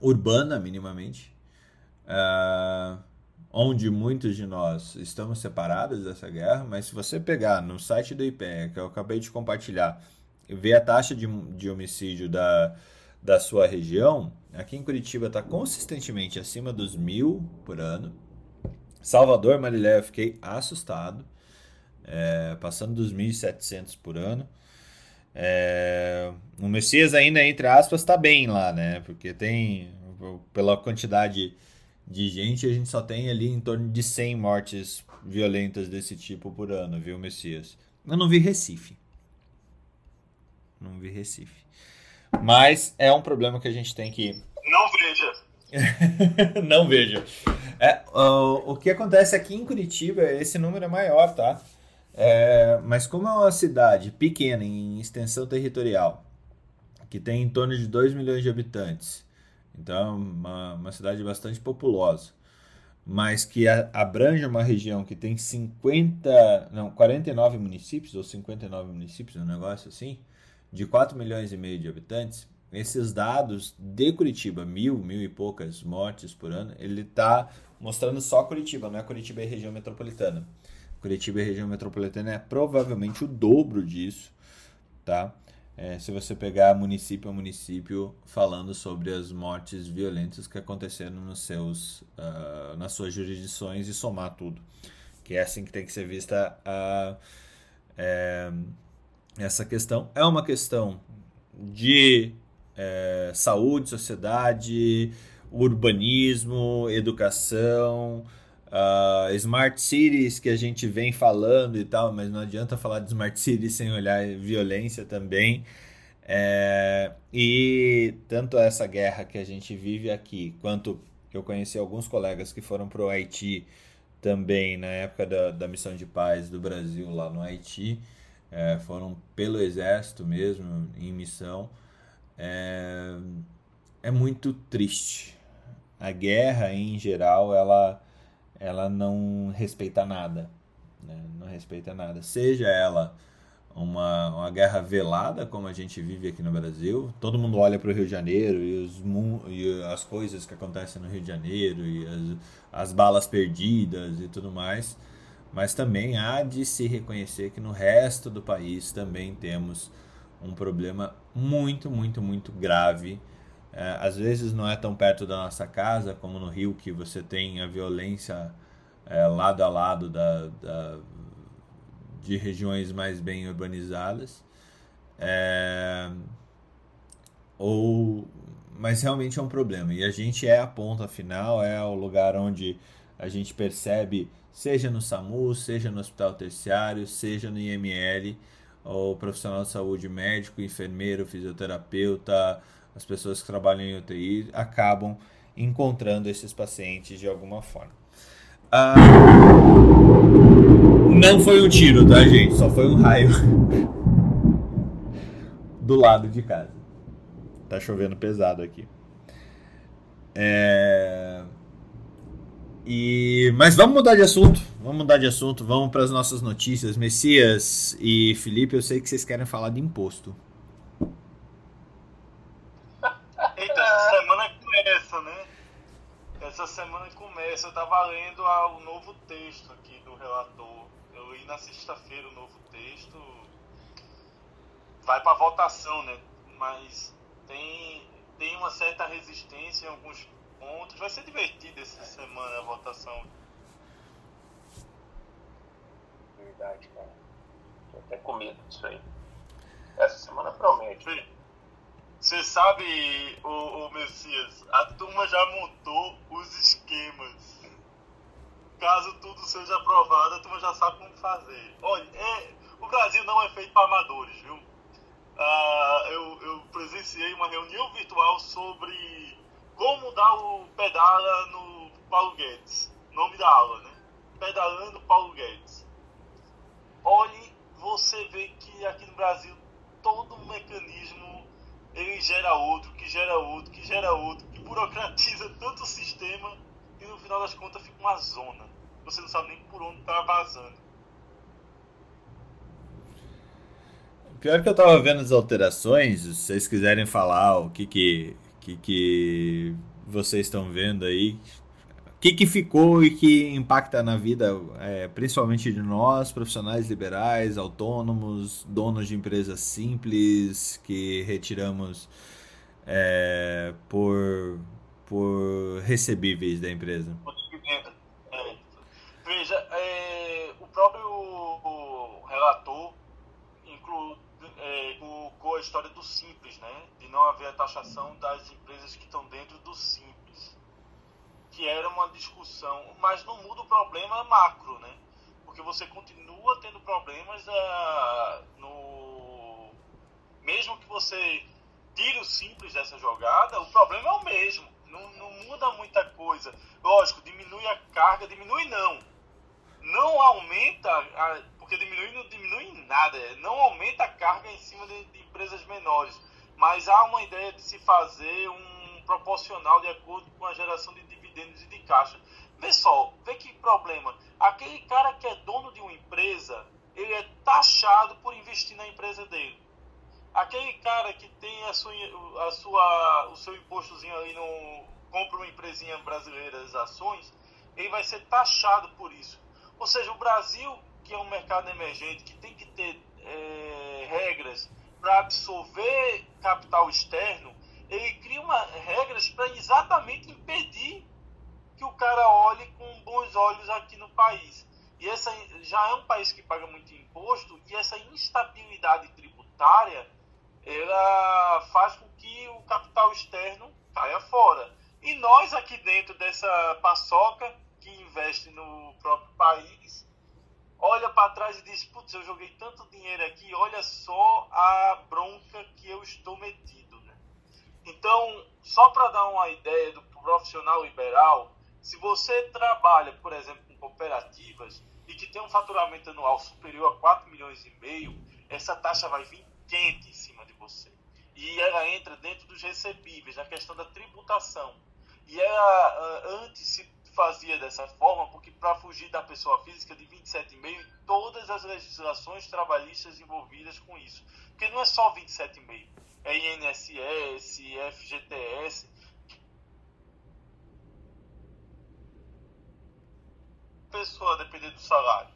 S1: urbana minimamente. Uh, onde muitos de nós estamos separados dessa guerra, mas se você pegar no site do IPEA, que eu acabei de compartilhar, e ver a taxa de, de homicídio da, da sua região, aqui em Curitiba está consistentemente acima dos mil por ano. Salvador, Marilé, eu fiquei assustado, é, passando dos 1.700 por ano. É, o Messias ainda, entre aspas, está bem lá, né? Porque tem, pela quantidade de gente, a gente só tem ali em torno de 100 mortes violentas desse tipo por ano, viu, Messias? Eu não vi Recife. Não vi Recife. Mas é um problema que a gente tem que.
S3: Não veja!
S1: não veja. É, o, o que acontece aqui em Curitiba, esse número é maior, tá? É, mas como é uma cidade pequena em extensão territorial, que tem em torno de 2 milhões de habitantes, então, uma, uma cidade bastante populosa, mas que a, abrange uma região que tem 50, não, 49 municípios, ou 59 municípios, um negócio assim, de 4 milhões e meio de habitantes, esses dados de Curitiba, mil, mil e poucas mortes por ano, ele está mostrando só Curitiba, não é Curitiba e região metropolitana. Curitiba e região metropolitana é provavelmente o dobro disso, tá? é, se você pegar município a município falando sobre as mortes violentas que aconteceram nos seus, uh, nas suas jurisdições e somar tudo. Que é assim que tem que ser vista a, é, essa questão. É uma questão de é, saúde, sociedade, urbanismo, educação, uh, smart cities que a gente vem falando e tal, mas não adianta falar de smart cities sem olhar violência também. É, e tanto essa guerra que a gente vive aqui, quanto eu conheci alguns colegas que foram para o Haiti também na época da, da missão de paz do Brasil lá no Haiti, é, foram pelo exército mesmo, em missão. É, é muito triste. A guerra, em geral, ela, ela não respeita nada. Né? Não respeita nada. Seja ela uma, uma guerra velada, como a gente vive aqui no Brasil. Todo mundo olha para o Rio de Janeiro e, os, e as coisas que acontecem no Rio de Janeiro e as, as balas perdidas e tudo mais. Mas também há de se reconhecer que no resto do país também temos um problema muito, muito, muito grave. É, às vezes não é tão perto da nossa casa como no Rio, que você tem a violência é, lado a lado da, da de regiões mais bem urbanizadas. É, ou, mas realmente é um problema. E a gente é a ponta final, é o lugar onde a gente percebe, seja no SAMU, seja no hospital terciário, seja no IML, o profissional de saúde, médico, enfermeiro, fisioterapeuta, as pessoas que trabalham em UTI acabam encontrando esses pacientes de alguma forma. Ah, não foi um tiro, tá, gente? Só foi um raio do lado de casa. Tá chovendo pesado aqui. É... E... Mas vamos mudar de assunto. Vamos mudar de assunto. Vamos para as nossas notícias. Messias e Felipe, eu sei que vocês querem falar de imposto.
S3: Eita, semana começa, né? Essa semana começa. Eu tava lendo o novo texto aqui do relator e na sexta-feira o novo texto vai para votação, né? Mas tem, tem uma certa resistência em alguns pontos. Vai ser divertido essa semana a votação.
S2: Verdade, cara. Tô até com medo disso aí. Essa semana promete.
S3: Você sabe, o, o Messias, a turma já montou os esquemas caso tudo seja aprovado, a turma já sabe como fazer. Olha, é, o Brasil não é feito para amadores, viu? Ah, eu, eu presenciei uma reunião virtual sobre como dar o pedala no Paulo Guedes. Nome da aula, né? Pedalando Paulo Guedes. Olhe, você vê que aqui no Brasil todo mecanismo ele gera outro, que gera outro, que gera outro, que burocratiza tanto o sistema e no final das contas fica uma zona você não sabe nem por onde tá vazando.
S1: Pior que eu tava vendo as alterações, se vocês quiserem falar o que que, que, que vocês estão vendo aí, que, que ficou e que impacta na vida, é, principalmente de nós, profissionais liberais, autônomos, donos de empresas simples, que retiramos é, por, por recebíveis da empresa.
S3: Veja, é, o próprio relator inclu, é, colocou a história do simples, né? De não haver a taxação das empresas que estão dentro do simples. Que era uma discussão, mas não muda o problema macro, né? Porque você continua tendo problemas ah, no. Mesmo que você tire o simples dessa jogada, o problema é o mesmo. Não, não muda muita coisa. Lógico, diminui a carga, diminui não não aumenta, a, porque diminui não diminui nada, não aumenta a carga em cima de, de, empresas menores, mas há uma ideia de se fazer um proporcional de acordo com a geração de dividendos e de caixa. Vê só, vê que problema. Aquele cara que é dono de uma empresa, ele é taxado por investir na empresa dele. Aquele cara que tem a sua, a sua, o seu impostozinho ali no compra uma empresinha brasileira as ações, ele vai ser taxado por isso. Ou seja, o Brasil, que é um mercado emergente, que tem que ter é, regras para absorver capital externo, ele cria uma, regras para exatamente impedir que o cara olhe com bons olhos aqui no país. E essa já é um país que paga muito imposto e essa instabilidade tributária ela faz com que o capital externo caia fora. E nós aqui dentro dessa paçoca que investe no próprio país, olha para trás e diz: Putz, eu joguei tanto dinheiro aqui, olha só a bronca que eu estou metido. Né? Então, só para dar uma ideia do profissional liberal, se você trabalha, por exemplo, com cooperativas e que tem um faturamento anual superior a 4 milhões e meio, essa taxa vai vir quente em cima de você. E ela entra dentro dos recebíveis, na questão da tributação. E ela, antes se fazia dessa forma, porque para fugir da pessoa física de 27,5, todas as legislações trabalhistas envolvidas com isso. Porque não é só 27,5, é INSS, FGTS. Pessoa depender do salário.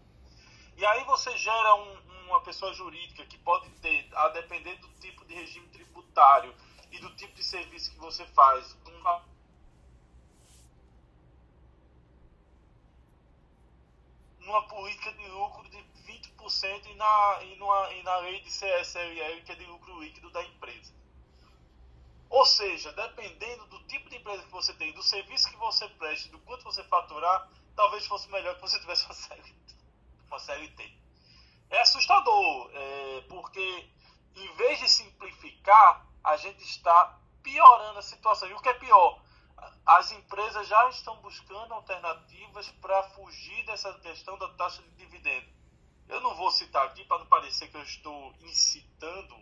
S3: E aí você gera um, uma pessoa jurídica que pode ter, a depender do tipo de regime tributário e do tipo de serviço que você faz, uma numa política de lucro de 20% e na, e, numa, e na lei de CSLL, que é de lucro líquido da empresa. Ou seja, dependendo do tipo de empresa que você tem, do serviço que você preste, do quanto você faturar, talvez fosse melhor que você tivesse uma CLT. Uma CLT. É assustador, é, porque em vez de simplificar, a gente está piorando a situação. E o que é pior? as empresas já estão buscando alternativas para fugir dessa questão da taxa de dividendo. Eu não vou citar aqui para não parecer que eu estou incitando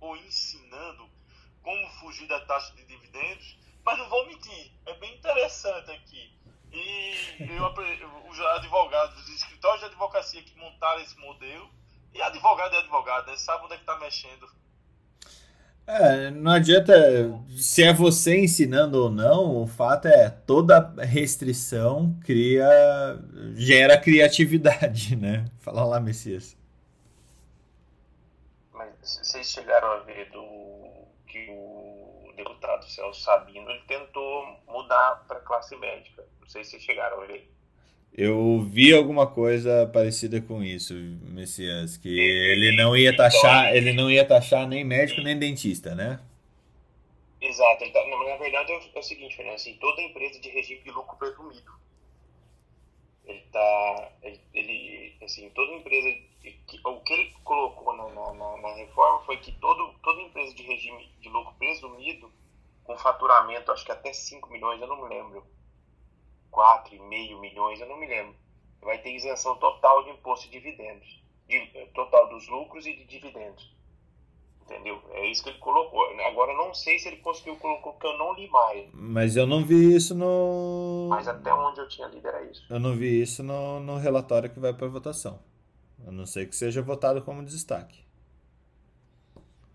S3: ou ensinando como fugir da taxa de dividendos, mas não vou mentir, é bem interessante aqui. E eu, os advogados, os escritórios de advocacia que montaram esse modelo, e advogado é advogado, né? sabe onde é que está mexendo
S1: é, não adianta se é você ensinando ou não, o fato é toda restrição cria gera criatividade, né? Fala lá, Messias.
S2: Mas vocês chegaram a ver do que o deputado Celso Sabino ele tentou mudar para classe médica. Não sei se chegaram a ver.
S1: Eu vi alguma coisa parecida com isso, Messias, que ele não ia taxar, ele não ia taxar nem médico nem dentista, né?
S2: Exato. Tá, na verdade é, é o seguinte, Fernando, assim, toda empresa de regime de lucro presumido, ele tá, ele, assim, toda empresa, o que ele colocou na, na, na, reforma foi que todo, toda empresa de regime de lucro presumido, com faturamento, acho que até 5 milhões, eu não me lembro, 4,5 milhões, eu não me lembro. Vai ter isenção total de imposto de dividendos, de, total dos lucros e de dividendos. Entendeu? É isso que ele colocou. Agora eu não sei se ele conseguiu colocar, porque eu não li mais.
S1: Mas eu não vi isso no.
S2: Mas até onde eu tinha lido era isso.
S1: Eu não vi isso no, no relatório que vai para votação. A não ser que seja votado como destaque.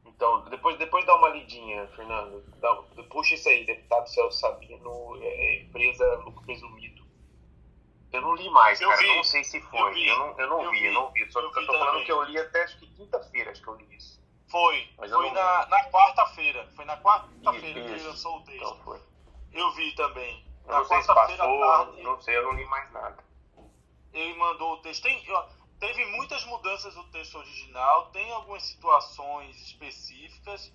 S2: Então, depois, depois dá uma lidinha, Fernando. Dá, puxa isso aí, deputado Celso Sabino, é, empresa lucro presumido. Eu não li mais, eu cara. Vi. Não sei se foi. Eu, vi. eu não, eu não eu vi, vi, eu não vi. Só eu, eu tô falando que eu li até acho que quinta-feira, acho que eu li isso.
S3: Foi. Mas foi na, na quarta-feira. Foi na quarta-feira que ele lançou o texto. Então foi. Eu vi também.
S2: Eu na quarta-feira tarde. Não sei, eu não li mais nada.
S3: Ele mandou o texto. Tem, teve muitas mudanças no texto original, tem algumas situações específicas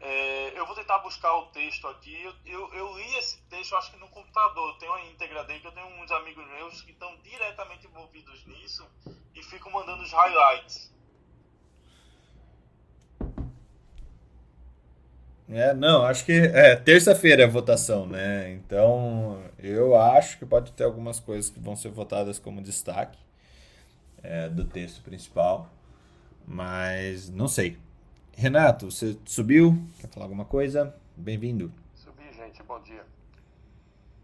S3: é, eu vou tentar buscar o texto aqui. Eu, eu, eu, li esse texto, acho que no computador. Tem uma íntegra dele que eu tenho uns amigos meus que estão diretamente envolvidos nisso e ficam mandando os highlights.
S1: É, não, acho que é terça-feira é a votação, né? Então eu acho que pode ter algumas coisas que vão ser votadas como destaque é, do texto principal, mas não sei. Renato, você subiu? Quer falar alguma coisa? Bem-vindo.
S5: Subi, gente, bom dia.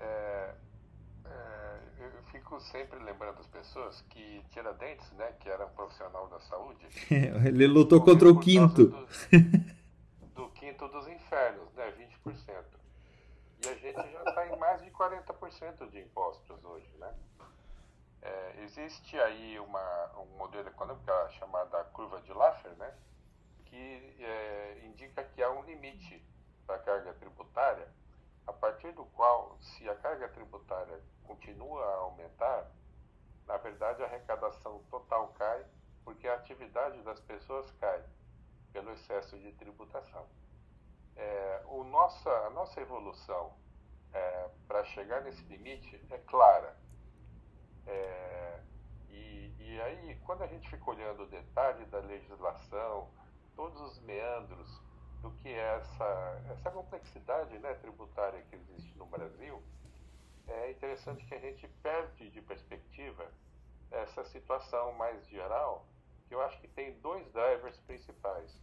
S5: É, é, eu fico sempre lembrando as pessoas que Tiradentes, né, que era um profissional da saúde,
S1: ele lutou contra o quinto. Do,
S5: do, quinto dos infernos, né, 20%. E a gente já está em mais de 40% de impostos hoje, né? É, existe aí uma, um modelo econômico chamado curva de Laffer, né? que é, indica que há um limite da carga tributária, a partir do qual, se a carga tributária continua a aumentar, na verdade a arrecadação total cai, porque a atividade das pessoas cai pelo excesso de tributação. é, o nossa, a nossa evolução é, para chegar nesse limite é clara. É, e, e aí, quando a gente fica olhando o detalhe da legislação, todos os meandros do que é essa, essa complexidade né, tributária que existe no Brasil, é interessante que a gente perde de perspectiva essa situação mais geral, que eu acho que tem dois drivers principais.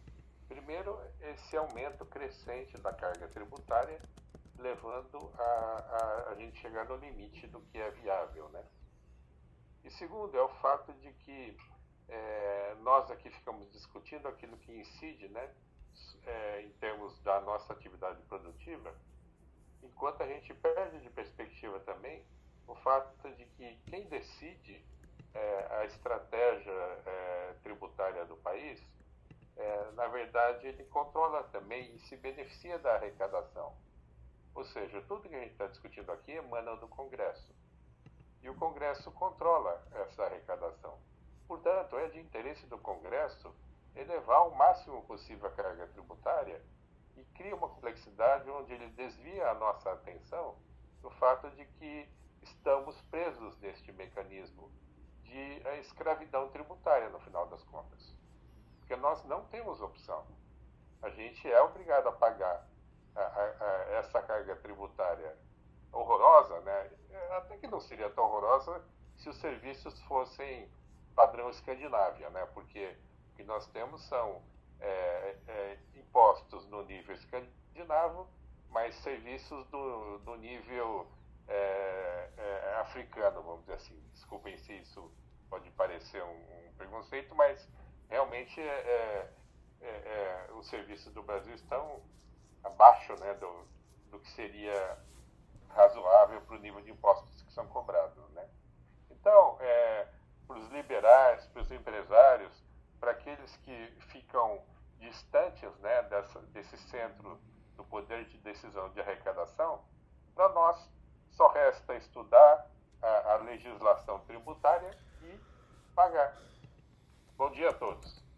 S5: Primeiro, esse aumento crescente da carga tributária, levando a, a, a gente chegar no limite do que é viável. Né? E segundo, é o fato de que é, nós aqui ficamos discutindo aquilo que incide né, é, em termos da nossa atividade produtiva, enquanto a gente perde de perspectiva também o fato de que quem decide é, a estratégia é, tributária do país, é, na verdade, ele controla também e se beneficia da arrecadação. Ou seja, tudo que a gente está discutindo aqui emana do Congresso. E o Congresso controla essa arrecadação. Portanto, é de interesse do Congresso elevar o máximo possível a carga tributária e cria uma complexidade onde ele desvia a nossa atenção do fato de que estamos presos neste mecanismo de escravidão tributária, no final das contas. Porque nós não temos opção. A gente é obrigado a pagar a, a, a essa carga tributária horrorosa, né? até que não seria tão horrorosa se os serviços fossem padrão Escandinávia, né? porque o que nós temos são é, é, impostos no nível escandinavo, mas serviços do, do nível é, é, africano, vamos dizer assim. Desculpem se isso pode parecer um, um preconceito, mas realmente é, é, é, os serviços do Brasil estão abaixo né, do, do que seria razoável para o nível de impostos que são cobrados. Né? Então, para os liberais, para os empresários, para aqueles que ficam distantes né, dessa, desse centro do poder de decisão de arrecadação, para nós só resta estudar a, a legislação tributária e pagar. Bom dia a todos.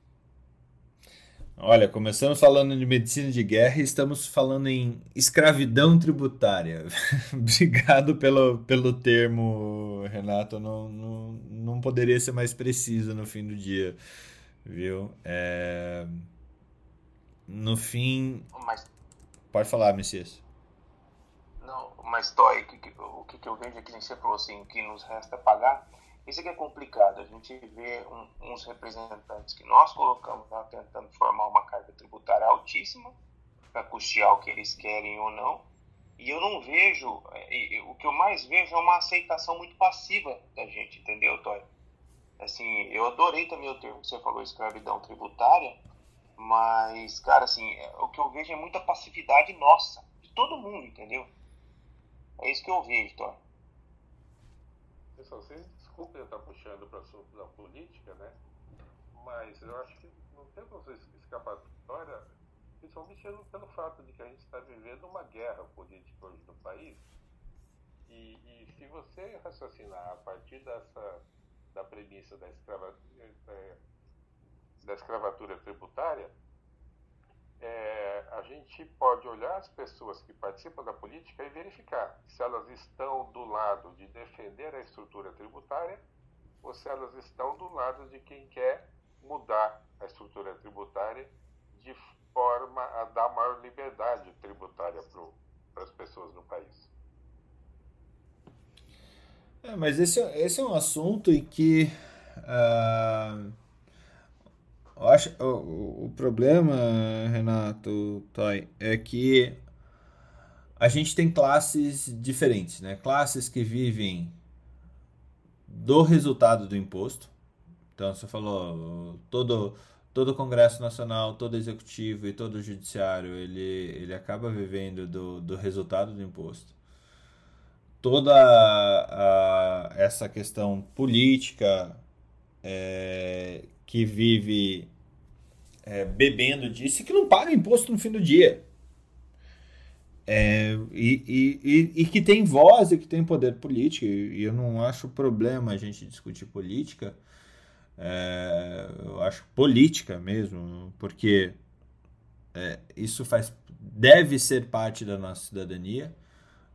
S1: Olha, começamos falando de medicina de guerra e estamos falando em escravidão tributária. Obrigado pelo, pelo termo, Renato. Não, não, não poderia ser mais preciso no fim do dia, viu? É... No fim. Mas... Pode falar, Messias.
S2: Não, mas Toy, o que, que eu vejo aqui, você falou assim, que nos resta pagar isso aqui é complicado. A gente vê um, uns representantes que nós colocamos lá tentando formar uma carga tributária altíssima para custear o que eles querem ou não. E eu não vejo, é, o que eu mais vejo é uma aceitação muito passiva da gente, entendeu, Toy? Assim, eu adorei também o termo que você falou, escravidão tributária, mas, cara, assim, é, o que eu vejo é muita passividade nossa, de todo mundo, entendeu? É isso que eu vejo, Toy.
S5: Pessoal, vocês eu estar puxando para assunto da política, né? Mas eu acho que não temos escapatória, principalmente pelo fato de que a gente está vivendo uma guerra política hoje no país. E, e se você raciocinar a partir dessa da premissa da, escrava, é, da escravatura tributária, é, a gente pode olhar as pessoas que participam da política e verificar se elas estão do lado de defender a estrutura tributária ou se elas estão do lado de quem quer mudar a estrutura tributária de forma a dar maior liberdade tributária para as pessoas no país.
S1: É, mas esse, esse é um assunto em que uh eu acho, o, o problema, Renato, Toy, é que a gente tem classes diferentes, né? Classes que vivem do resultado do imposto. Então, você falou, todo, todo Congresso Nacional, todo Executivo e todo Judiciário, ele, ele acaba vivendo do, do resultado do imposto. Toda a, essa questão política é, que vive é, bebendo disso e que não paga imposto no fim do dia. É, e, e, e, que tem voz e que tem poder político, e eu não acho problema a gente discutir política, é, eu acho política mesmo, porque é, isso faz deve ser parte da nossa cidadania.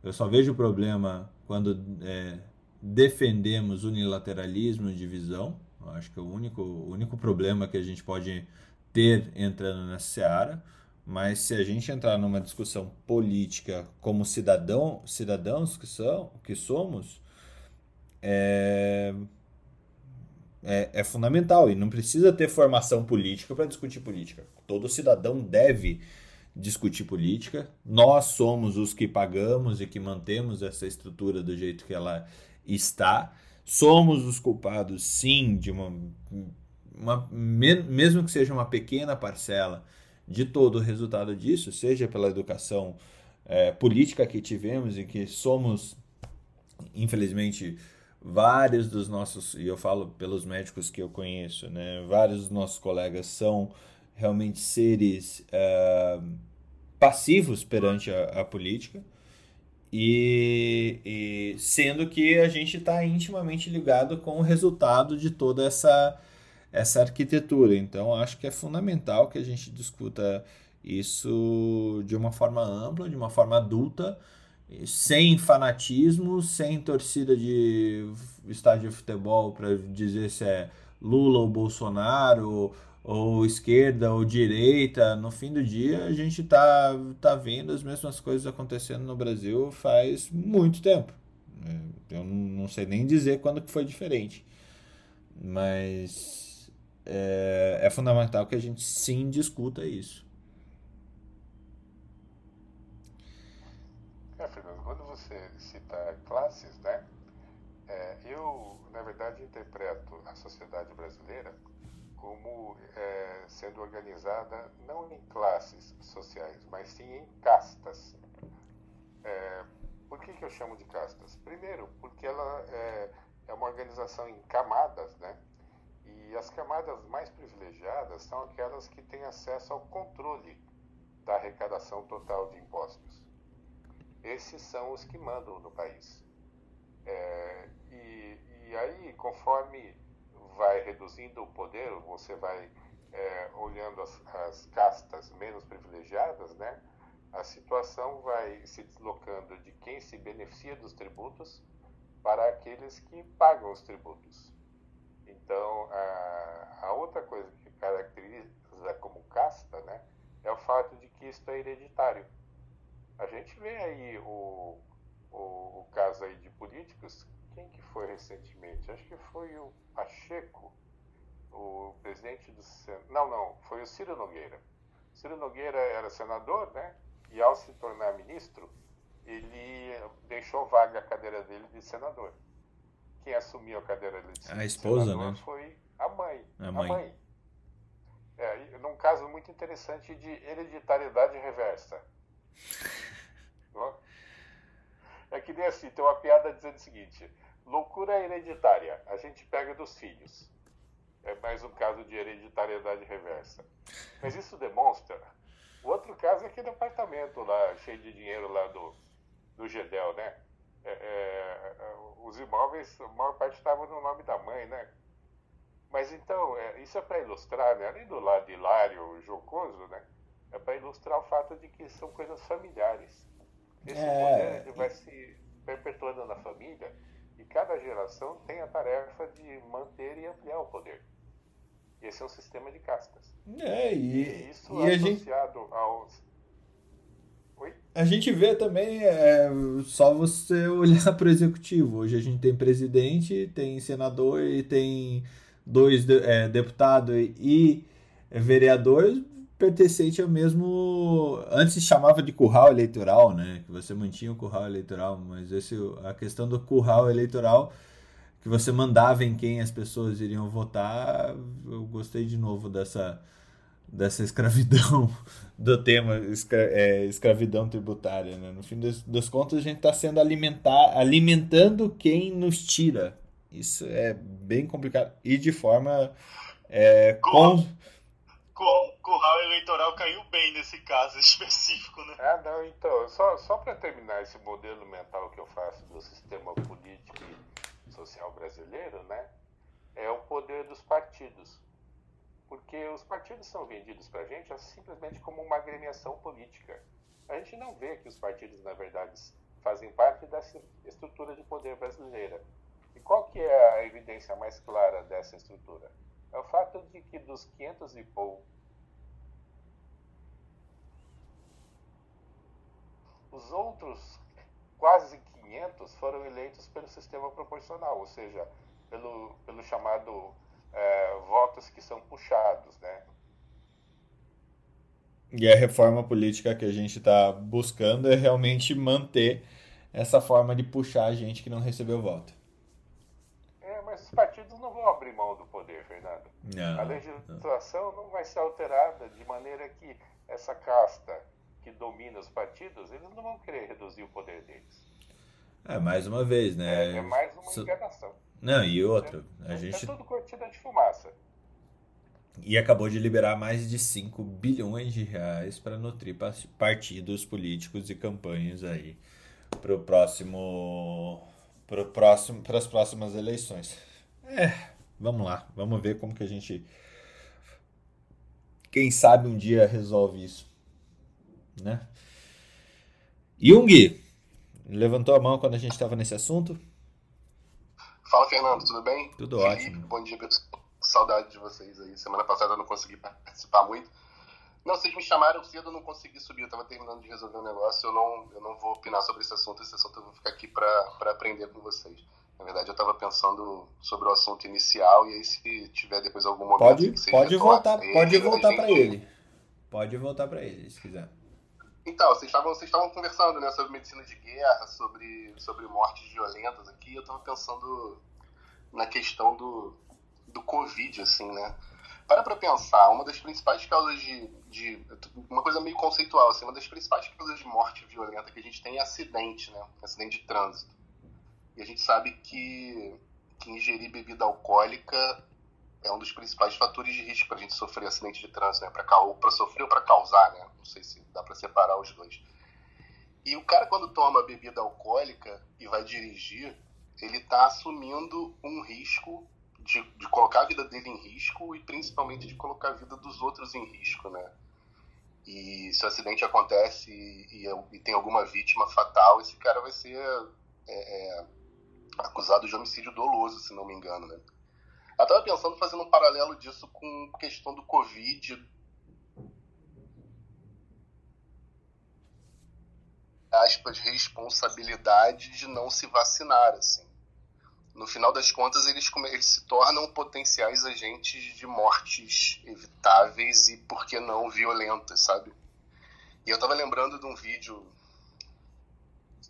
S1: Eu só vejo problema quando é, defendemos unilateralismo e divisão. Acho que o único, o único problema que a gente pode ter entrando nessa seara. Mas se a gente entrar numa discussão política como cidadão, cidadãos que, são, que somos, é, é, é fundamental. E não precisa ter formação política para discutir política. Todo cidadão deve discutir política. Nós somos os que pagamos e que mantemos essa estrutura do jeito que ela está. Somos os culpados, sim, de uma, uma mesmo que seja uma pequena parcela de todo o resultado disso, seja pela educação é, política que tivemos e que somos, infelizmente, vários dos nossos, e eu falo pelos médicos que eu conheço, né, vários dos nossos colegas são realmente seres é, passivos perante a, a política. E, e, sendo que a gente está intimamente ligado com o resultado de toda essa essa arquitetura. Então, acho que é fundamental que a gente discuta isso de uma forma ampla, de uma forma adulta, sem fanatismo, sem torcida de estádio de futebol para dizer se é Lula ou Bolsonaro, ou esquerda ou direita. No fim do dia, a gente tá, tá vendo as mesmas coisas acontecendo no Brasil faz muito tempo. É, eu não sei nem dizer quando que foi diferente. Mas é, é fundamental que a gente sim discuta isso.
S5: É, Fernando, quando você cita classes, né? É, eu, na verdade, interpreto é, sendo organizada não em classes sociais, mas sim em castas. É, por que, que eu chamo de castas? Primeiro, porque ela é, é uma organização em camadas, né? E as camadas mais privilegiadas são aquelas que têm acesso ao controle da arrecadação total de impostos. Esses são os que mandam no país. É, e, e, aí, conforme vai reduzindo o poder, você vai é, olhando as, as castas menos privilegiadas, né? a situação vai se deslocando de quem se beneficia dos tributos para aqueles que pagam os tributos. Então, a, a outra coisa que caracteriza como casta né, é o fato de que isso é hereditário. A gente vê aí o, o, o caso aí de políticos, quem que foi recentemente? Acho que foi o Pacheco, o presidente do Senado. Não, não, foi o Ciro Nogueira. Ciro Nogueira era senador, né? E ao se tornar ministro, ele deixou vaga a cadeira dele de senador quem assumiu a cadeira de
S1: A esposa, né?
S5: Foi a mãe.
S1: A mãe. A mãe.
S5: É, num caso muito interessante de hereditariedade reversa. é que nem assim, tem uma piada dizendo o seguinte: loucura hereditária, a gente pega dos filhos. É mais um caso de hereditariedade reversa. Mas isso demonstra. O outro caso é aquele apartamento lá, cheio de dinheiro lá do, do Gedel, né? É, é, é, os imóveis, a maior parte estava no nome da mãe, né? Mas então, é, isso é para ilustrar, né? além do lado hilário, jocoso, né? É para ilustrar o fato de que são coisas familiares. Esse é... poder vai se perpetuando na família e cada geração tem a tarefa de manter e ampliar o poder. Esse é um sistema de castas.
S1: É, e,
S5: e isso e associado gente... aos
S1: a gente vê também, é, só você olhar para o executivo. Hoje a gente tem presidente, tem senador e tem dois é, deputados e vereadores pertencente ao mesmo. Antes se chamava de curral eleitoral, né? Que você mantinha o curral eleitoral, mas esse, a questão do curral eleitoral que você mandava em quem as pessoas iriam votar, eu gostei de novo dessa dessa escravidão do tema escra é, escravidão tributária. Né? No fim dos, dos contos, a gente está sendo alimentar, alimentando quem nos tira. Isso é bem complicado. E de forma. É, com...
S3: Curral eleitoral caiu bem nesse caso específico, né?
S5: Ah, não, então, só, só para terminar esse modelo mental que eu faço do sistema político e social brasileiro, né? É o poder dos partidos porque os partidos são vendidos para a gente simplesmente como uma agremiação política. a gente não vê que os partidos, na verdade, fazem parte dessa estrutura de poder brasileira. E qual que é a evidência mais clara dessa estrutura? É o fato de que dos 500 e pouco os outros quase 500 foram eleitos pelo sistema proporcional, ou seja, pelo, pelo chamado é, votos que são puxados, né?
S1: E a reforma política que a gente está buscando é realmente manter essa forma de puxar a gente que não recebeu voto.
S5: É, mas os partidos não vão abrir mão do poder, Fernando.
S1: Não,
S5: a legislação não. não vai ser alterada de maneira que essa casta que domina os partidos, eles não vão querer reduzir o poder deles.
S1: É, mais uma vez, né?
S5: É, é mais uma so... enganação.
S1: Não, e outra, a
S5: é,
S1: gente...
S5: É tudo cortina de fumaça.
S1: E acabou de liberar mais de 5 bilhões de reais para nutrir partidos políticos e campanhas aí para o próximo, pro próximo, para as próximas eleições. É, vamos lá, vamos ver como que a gente, quem sabe um dia resolve isso, né? Jung levantou a mão quando a gente estava nesse assunto.
S6: Fala, Fernando, tudo bem?
S1: Tudo Felipe, ótimo.
S6: Bom dia, pessoal. Saudade de vocês aí. Semana passada eu não consegui participar muito. Não, vocês me chamaram cedo, eu não consegui subir, eu estava terminando de resolver um negócio, eu não, eu não vou opinar sobre esse assunto, esse assunto eu vou ficar aqui para aprender com vocês. Na verdade, eu estava pensando sobre o assunto inicial e aí se tiver depois algum momento
S1: pode,
S6: que
S1: pode voltar, ele, pode voltar para ele. Pode voltar para ele, se quiser.
S6: Então, vocês estavam, vocês estavam conversando né, sobre medicina de guerra, sobre, sobre mortes violentas aqui, eu estava pensando na questão do, do Covid, assim, né? Para para pensar, uma das principais causas de, de, Uma coisa meio conceitual, assim, uma das principais causas de morte violenta que a gente tem é acidente, né? Acidente de trânsito. E a gente sabe que, que ingerir bebida alcoólica é um dos principais fatores de risco para a gente sofrer acidente de trânsito, né? Para sofrer ou para causar, né? Não sei se dá para separar os dois. E o cara, quando toma bebida alcoólica e vai dirigir, ele está assumindo um risco de, de, colocar a vida dele em risco e principalmente de colocar a vida dos outros em risco, né? E se o acidente acontece e, e, e tem alguma vítima fatal, esse cara vai ser é, é, acusado de homicídio doloso, se não me engano, né? Eu estava pensando fazendo um paralelo disso com a questão do Covid, aspas, responsabilidade de não se vacinar, assim no final das contas, eles, eles se tornam potenciais agentes de mortes evitáveis e, por que não, violentas, sabe? E eu tava lembrando de um vídeo.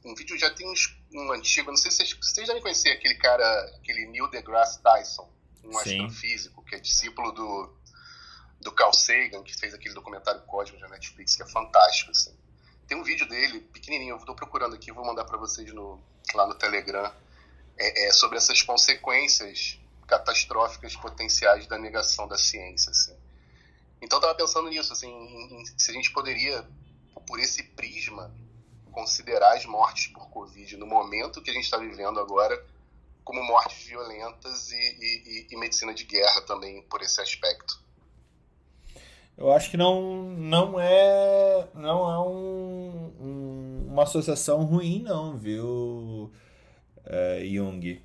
S6: Um vídeo já tem uns, um antigo, não sei se vocês, vocês devem conhecer aquele cara, aquele Neil deGrasse Tyson, um Sim. astrofísico, que é discípulo do, do Carl Sagan, que fez aquele documentário Cosmos na Netflix, que é fantástico, assim. Tem um vídeo dele, pequenininho, eu tô procurando aqui, vou mandar para vocês no, lá no Telegram é, é, sobre essas consequências catastróficas potenciais da negação da ciência. Assim. Então, eu estava pensando nisso, assim, em, em, se a gente poderia, por esse prisma, considerar as mortes por Covid no momento que a gente está vivendo agora como mortes violentas e, e, e, medicina de guerra também por esse aspecto.
S1: Eu acho que não, não é não é um, um, uma associação ruim não, viu? uh, Jung.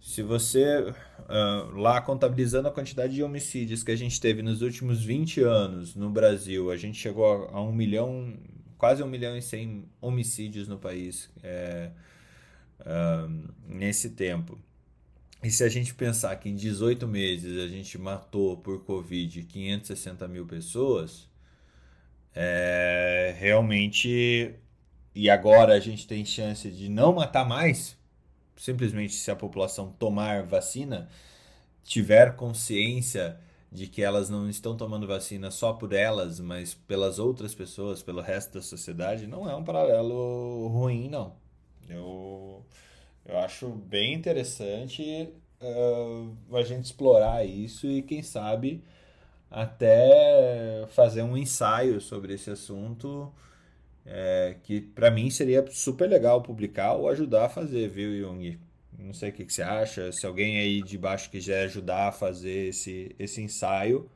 S1: Se você, uh, lá contabilizando a quantidade de homicídios que a gente teve nos últimos 20 anos no Brasil, a gente chegou a, a um milhão, quase um milhão e cem homicídios no país é, nesse tempo. E se a gente pensar que em 18 meses a gente matou por Covid 560 mil pessoas, é, realmente. E agora a gente tem chance de não matar mais, simplesmente se a população tomar vacina, tiver consciência de que elas não estão tomando vacina só por elas, mas pelas outras pessoas, pelo resto da sociedade, não é um paralelo ruim, não. Eu, eu acho bem interessante uh, a gente explorar isso e, quem sabe, até fazer um ensaio sobre esse assunto é, que para mim seria super legal publicar ou ajudar a fazer, viu, Jung? Não sei o que, que você acha. Se alguém aí de baixo quiser ajudar a fazer esse, esse ensaio,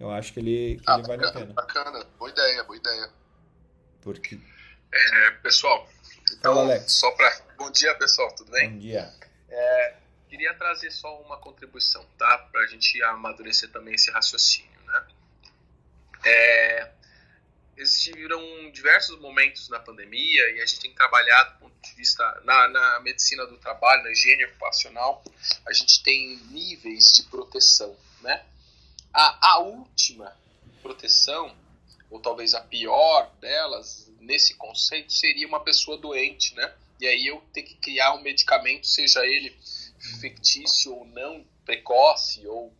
S1: eu acho que ele, que
S6: ah,
S1: ele vale a pena.
S6: Bacana, boa ideia, boa ideia.
S1: Porque
S7: É, pessoal, então,
S1: Fala, Alex.
S7: só para. Bom dia, pessoal, tudo bem?
S1: Bom dia.
S7: É, queria trazer só uma contribuição, tá? Para a gente amadurecer também esse raciocínio, né? É, existiram diversos momentos na pandemia e a gente tem trabalhado do ponto de vista na, na medicina do trabalho, na higiene ocupacional, a gente tem níveis de proteção, né? A, a última proteção, ou talvez a pior delas, nesse conceito, seria uma pessoa doente, né? E aí eu ter que criar um medicamento, seja ele fictício ou não, precoce, ou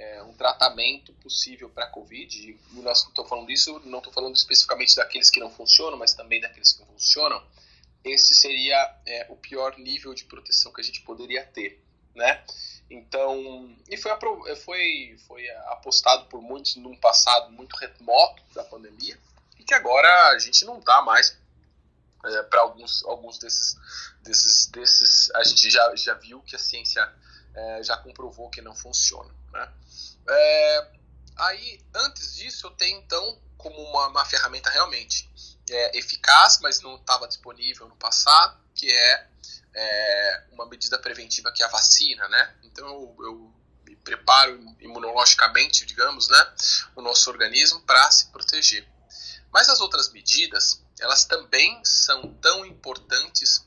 S7: é, um tratamento possível para a Covid. E nós estou falando disso, não estou falando especificamente daqueles que não funcionam, mas também daqueles que funcionam. Esse seria é, o pior nível de proteção que a gente poderia ter, né? Então, e foi, foi, foi apostado por muitos num passado muito remoto da pandemia, e que agora a gente não está mais é, para alguns, alguns desses, desses, desses. A gente já, já viu que a ciência é, já comprovou que não funciona. Né? É, aí, antes disso, eu tenho então como uma, uma ferramenta realmente é, eficaz, mas não estava disponível no passado, que é, é, uma medida preventiva que é a vacina, né? Então eu, eu me preparo imunologicamente, digamos, né, o nosso organismo para se proteger. Mas as outras medidas, elas também são tão importantes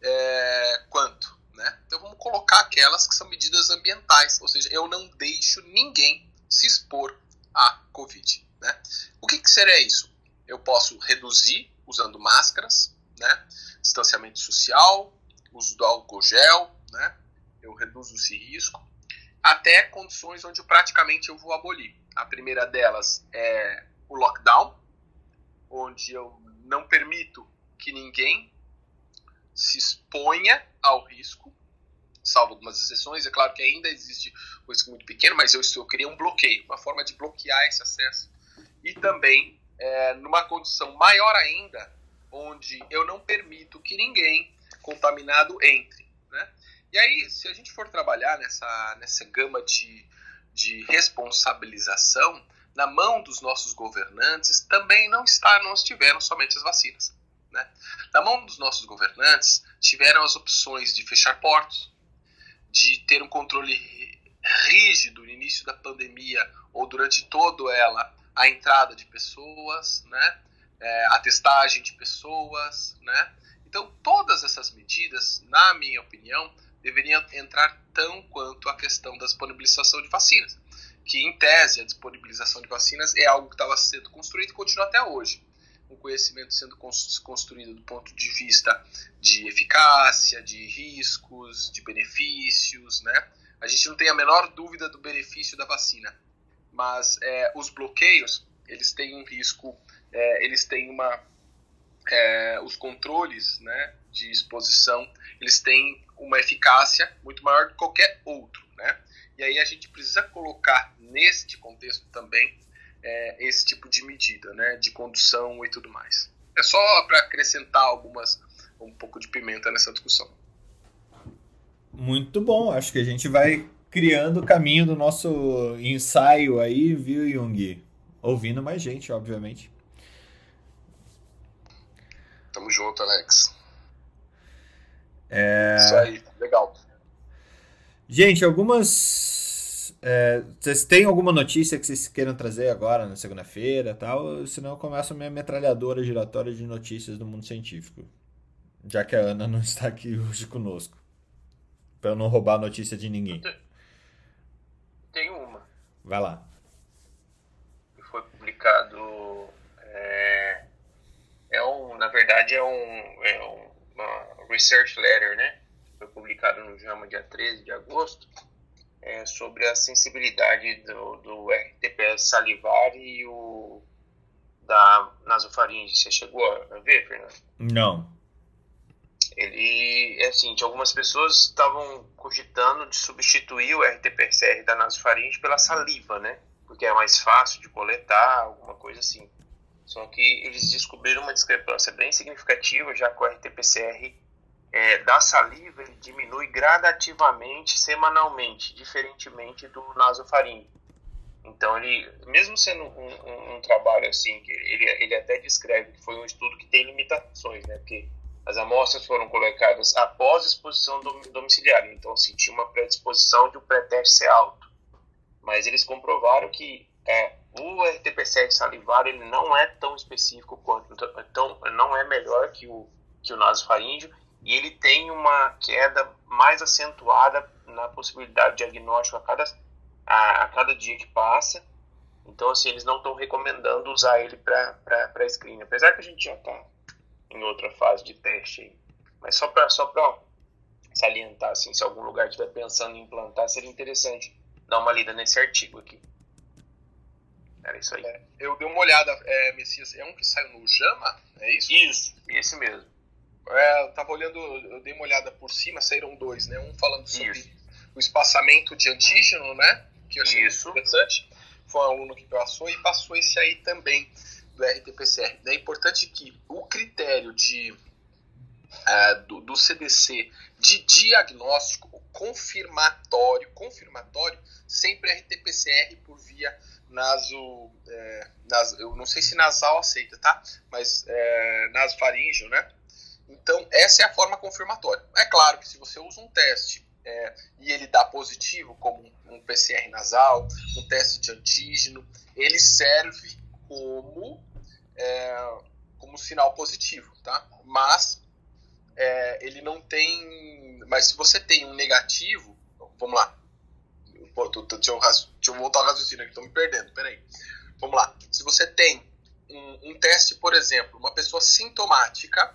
S7: é, quanto, né? Então vamos colocar aquelas que são medidas ambientais, ou seja, eu não deixo ninguém se expor à Covid, né? O que, que seria isso? Eu posso reduzir usando máscaras, né? Distanciamento social, uso do álcool gel, né? Eu reduzo esse risco até condições onde praticamente eu vou abolir. A primeira delas é o lockdown, onde eu não permito que ninguém se exponha ao risco, salvo algumas exceções. É claro que ainda existe um risco muito pequeno, mas eu, eu um bloqueio, uma forma de bloquear esse acesso. E também, é, numa condição maior ainda, onde eu não permito que ninguém contaminado entre. Né? E aí, se a gente for trabalhar nessa, nessa gama de, de responsabilização, na mão dos nossos governantes também não está, não estiveram somente as vacinas. Né? Na mão dos nossos governantes tiveram as opções de fechar portos, de ter um controle rígido no início da pandemia ou durante toda ela a entrada de pessoas, né? É, a testagem de pessoas, né? Então todas essas medidas, na minha opinião, deveriam entrar tão quanto a questão da disponibilização de vacinas que, em tese, a disponibilização de vacinas é algo que estava sendo construído e continua até hoje. Um conhecimento sendo construído do ponto de vista de eficácia, de riscos, de benefícios, né? A gente não tem a menor dúvida do benefício da vacina, mas é, os bloqueios, eles têm um risco, é, eles têm uma... É, os controles né, de exposição, eles têm uma eficácia muito maior do que qualquer outro, né? E aí a gente precisa colocar neste contexto também é, esse tipo de medida, né, de condução e tudo mais. É só para acrescentar algumas um pouco de pimenta nessa discussão.
S1: Muito bom, acho que a gente vai criando o caminho do nosso ensaio aí, viu, Jung? Ouvindo mais gente, obviamente.
S7: Tamo junto, Alex.
S1: É...
S7: Isso aí, legal.
S1: Gente, algumas. É, vocês têm alguma notícia que vocês queiram trazer agora, na segunda-feira tal? Senão eu começo a minha metralhadora giratória de notícias do mundo científico. Já que a Ana não está aqui hoje conosco. Para eu não roubar a notícia de ninguém.
S2: Tem uma.
S1: Vai lá.
S2: Foi publicado. É, é um, na verdade, é um, é um uma research letter, né? foi publicado no JAMA dia 13 de agosto, é, sobre a sensibilidade do, do RTPS salivar e o da nasofaringe. Você chegou a ver, Fernando?
S1: Não.
S2: Ele, é assim, algumas pessoas estavam cogitando de substituir o RT-PCR da nasofaringe pela saliva, né? Porque é mais fácil de coletar, alguma coisa assim. Só que eles descobriram uma discrepância bem significativa, já que o RT-PCR é, da saliva ele diminui gradativamente, semanalmente, diferentemente do nasofaringe. Então, ele, mesmo sendo um, um, um, trabalho assim, ele, ele até descreve que foi um estudo que tem limitações, né? Porque as amostras foram colocadas após exposição domiciliar, então, assim, tinha uma predisposição de o um pré-teste ser alto. Mas eles comprovaram que é, o RT-PCR salivar ele não é tão específico quanto, então, não é melhor que o, que o nasofaríngeo, e ele tem uma queda mais acentuada na possibilidade de diagnóstico a cada a, a cada dia que passa. Então, assim, eles não estão recomendando usar ele para screening, apesar que a gente já está em outra fase de teste aí. Mas só para só salientar, assim, se algum lugar estiver pensando em implantar, seria interessante dar uma lida nesse artigo aqui. Era isso aí.
S7: É, eu dei uma olhada, é, Messias, é um que saiu no JAMA? É isso?
S2: Isso, esse mesmo.
S7: É, eu tava olhando, eu dei uma olhada por cima, saíram dois, né? Um falando sobre isso. o espaçamento de antígeno, né? que eu achei Isso. interessante. Foi um aluno que passou e passou esse aí também do RT-PCR. É importante que o critério de, uh, do, do, CDC de diagnóstico confirmatório, confirmatório sempre é RT-PCR por via naso, é, nas, eu não sei se nasal aceita, tá? Mas é, nasofaríngeo, né? Então, essa é a forma confirmatória. É claro que se você usa um teste é, e ele dá positivo, como um, PCR nasal, um teste de antígeno, ele serve como, é, como sinal positivo, tá? Mas é, ele não tem. Mas se você tem um negativo, vamos lá. Pô, tô, tô, deixa, eu, deixa, eu, voltar ao raciocínio aqui, tô me perdendo, peraí. Vamos lá. Se você tem um, um teste, por exemplo, uma pessoa sintomática,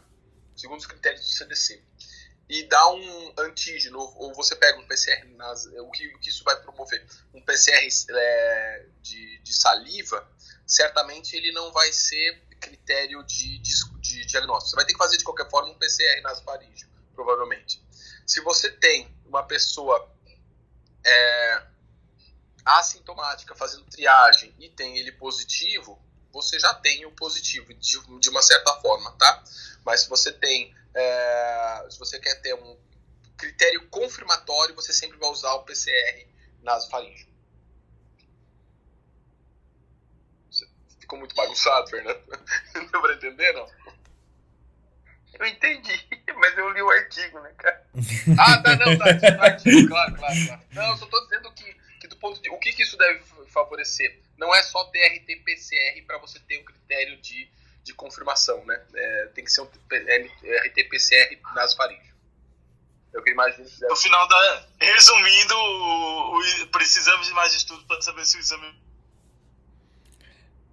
S7: segundo os critérios do CDC, e dá um antígeno, ou você pega um PCR, nas, o, que, o que isso vai promover? Um PCR é, de, de, saliva, certamente ele não vai ser critério de, de, de, diagnóstico. Você vai ter que fazer de qualquer forma um PCR nasofaríngeo, provavelmente. Se você tem uma pessoa é, assintomática fazendo triagem e tem ele positivo, você já tem o positivo de, de uma certa forma, tá? Mas se você tem é, se você quer ter um critério confirmatório, você sempre vai usar o PCR nasofaríngeo. Ficou muito bagunçado, Fernando? Não deu pra entender, não?
S2: Eu entendi, mas eu li o artigo, né, cara?
S7: Ah, tá, não, tá, tá artigo, claro, claro, claro. Não, eu só tô dizendo que, que do ponto de... O que, que isso deve favorecer? Não é só ter RT-PCR para você ter o critério de de confirmação, né? É, tem que ser um RT-PCR nasofaríngeo. É o que eu imagino que
S3: No final da. Resumindo, o, o, precisamos de mais estudo para saber se o exame.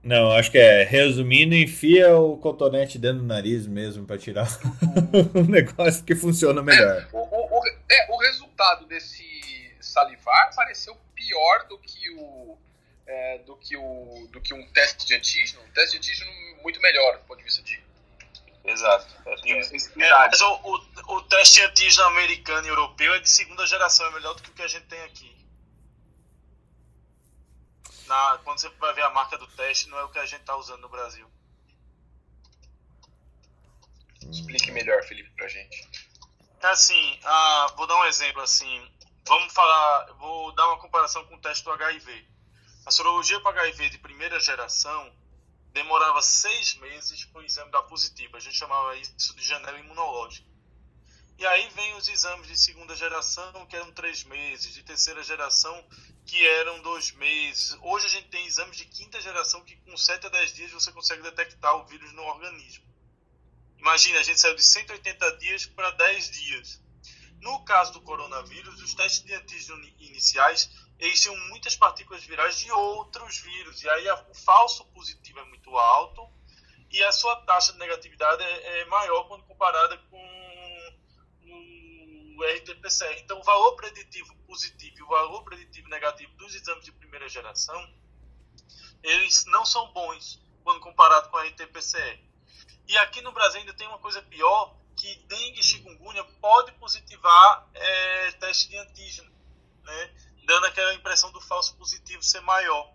S1: Não, acho que é resumindo, enfia o cotonete dentro do nariz mesmo para tirar um negócio que funciona melhor.
S7: É, o, o, é, o resultado desse salivar pareceu pior do que o é, do, que o, do que um teste de antígeno. Um teste de antígeno muito melhor do ponto de vista de.
S2: Exato.
S3: É, é, mas o, o, o teste antígeno americano e europeu é de segunda geração, é melhor do que o que a gente tem aqui. Na, quando você vai ver a marca do teste, não é o que a gente está usando no Brasil.
S7: Explique melhor, Felipe, pra gente.
S3: Assim, ah, vou dar um exemplo assim. Vamos falar, vou dar uma comparação com o teste do HIV. A sorologia para HIV de primeira geração demorava seis meses para o exame dar positivo. A gente chamava isso de janela imunológica. E aí vem os exames de segunda geração, que eram três meses, de terceira geração, que eram dois meses. Hoje a gente tem exames de quinta geração que com 7 a 10 dias você consegue detectar o vírus no organismo. Imagina, a gente saiu de 180 dias para 10 dias. No caso do coronavírus, os testes de antígeno iniciais eles tinham muitas partículas virais de outros vírus. E aí o falso positivo é muito alto e a sua taxa de negatividade é, é maior quando comparada com o RT-PCR. Então, o valor preditivo positivo e o valor preditivo negativo dos exames de primeira geração, eles não são bons quando comparado com a RT-PCR. E aqui no Brasil ainda tem uma coisa pior, que dengue e chikungunya pode positivar é, teste de antígeno, né? Dando aquela impressão do falso positivo ser maior.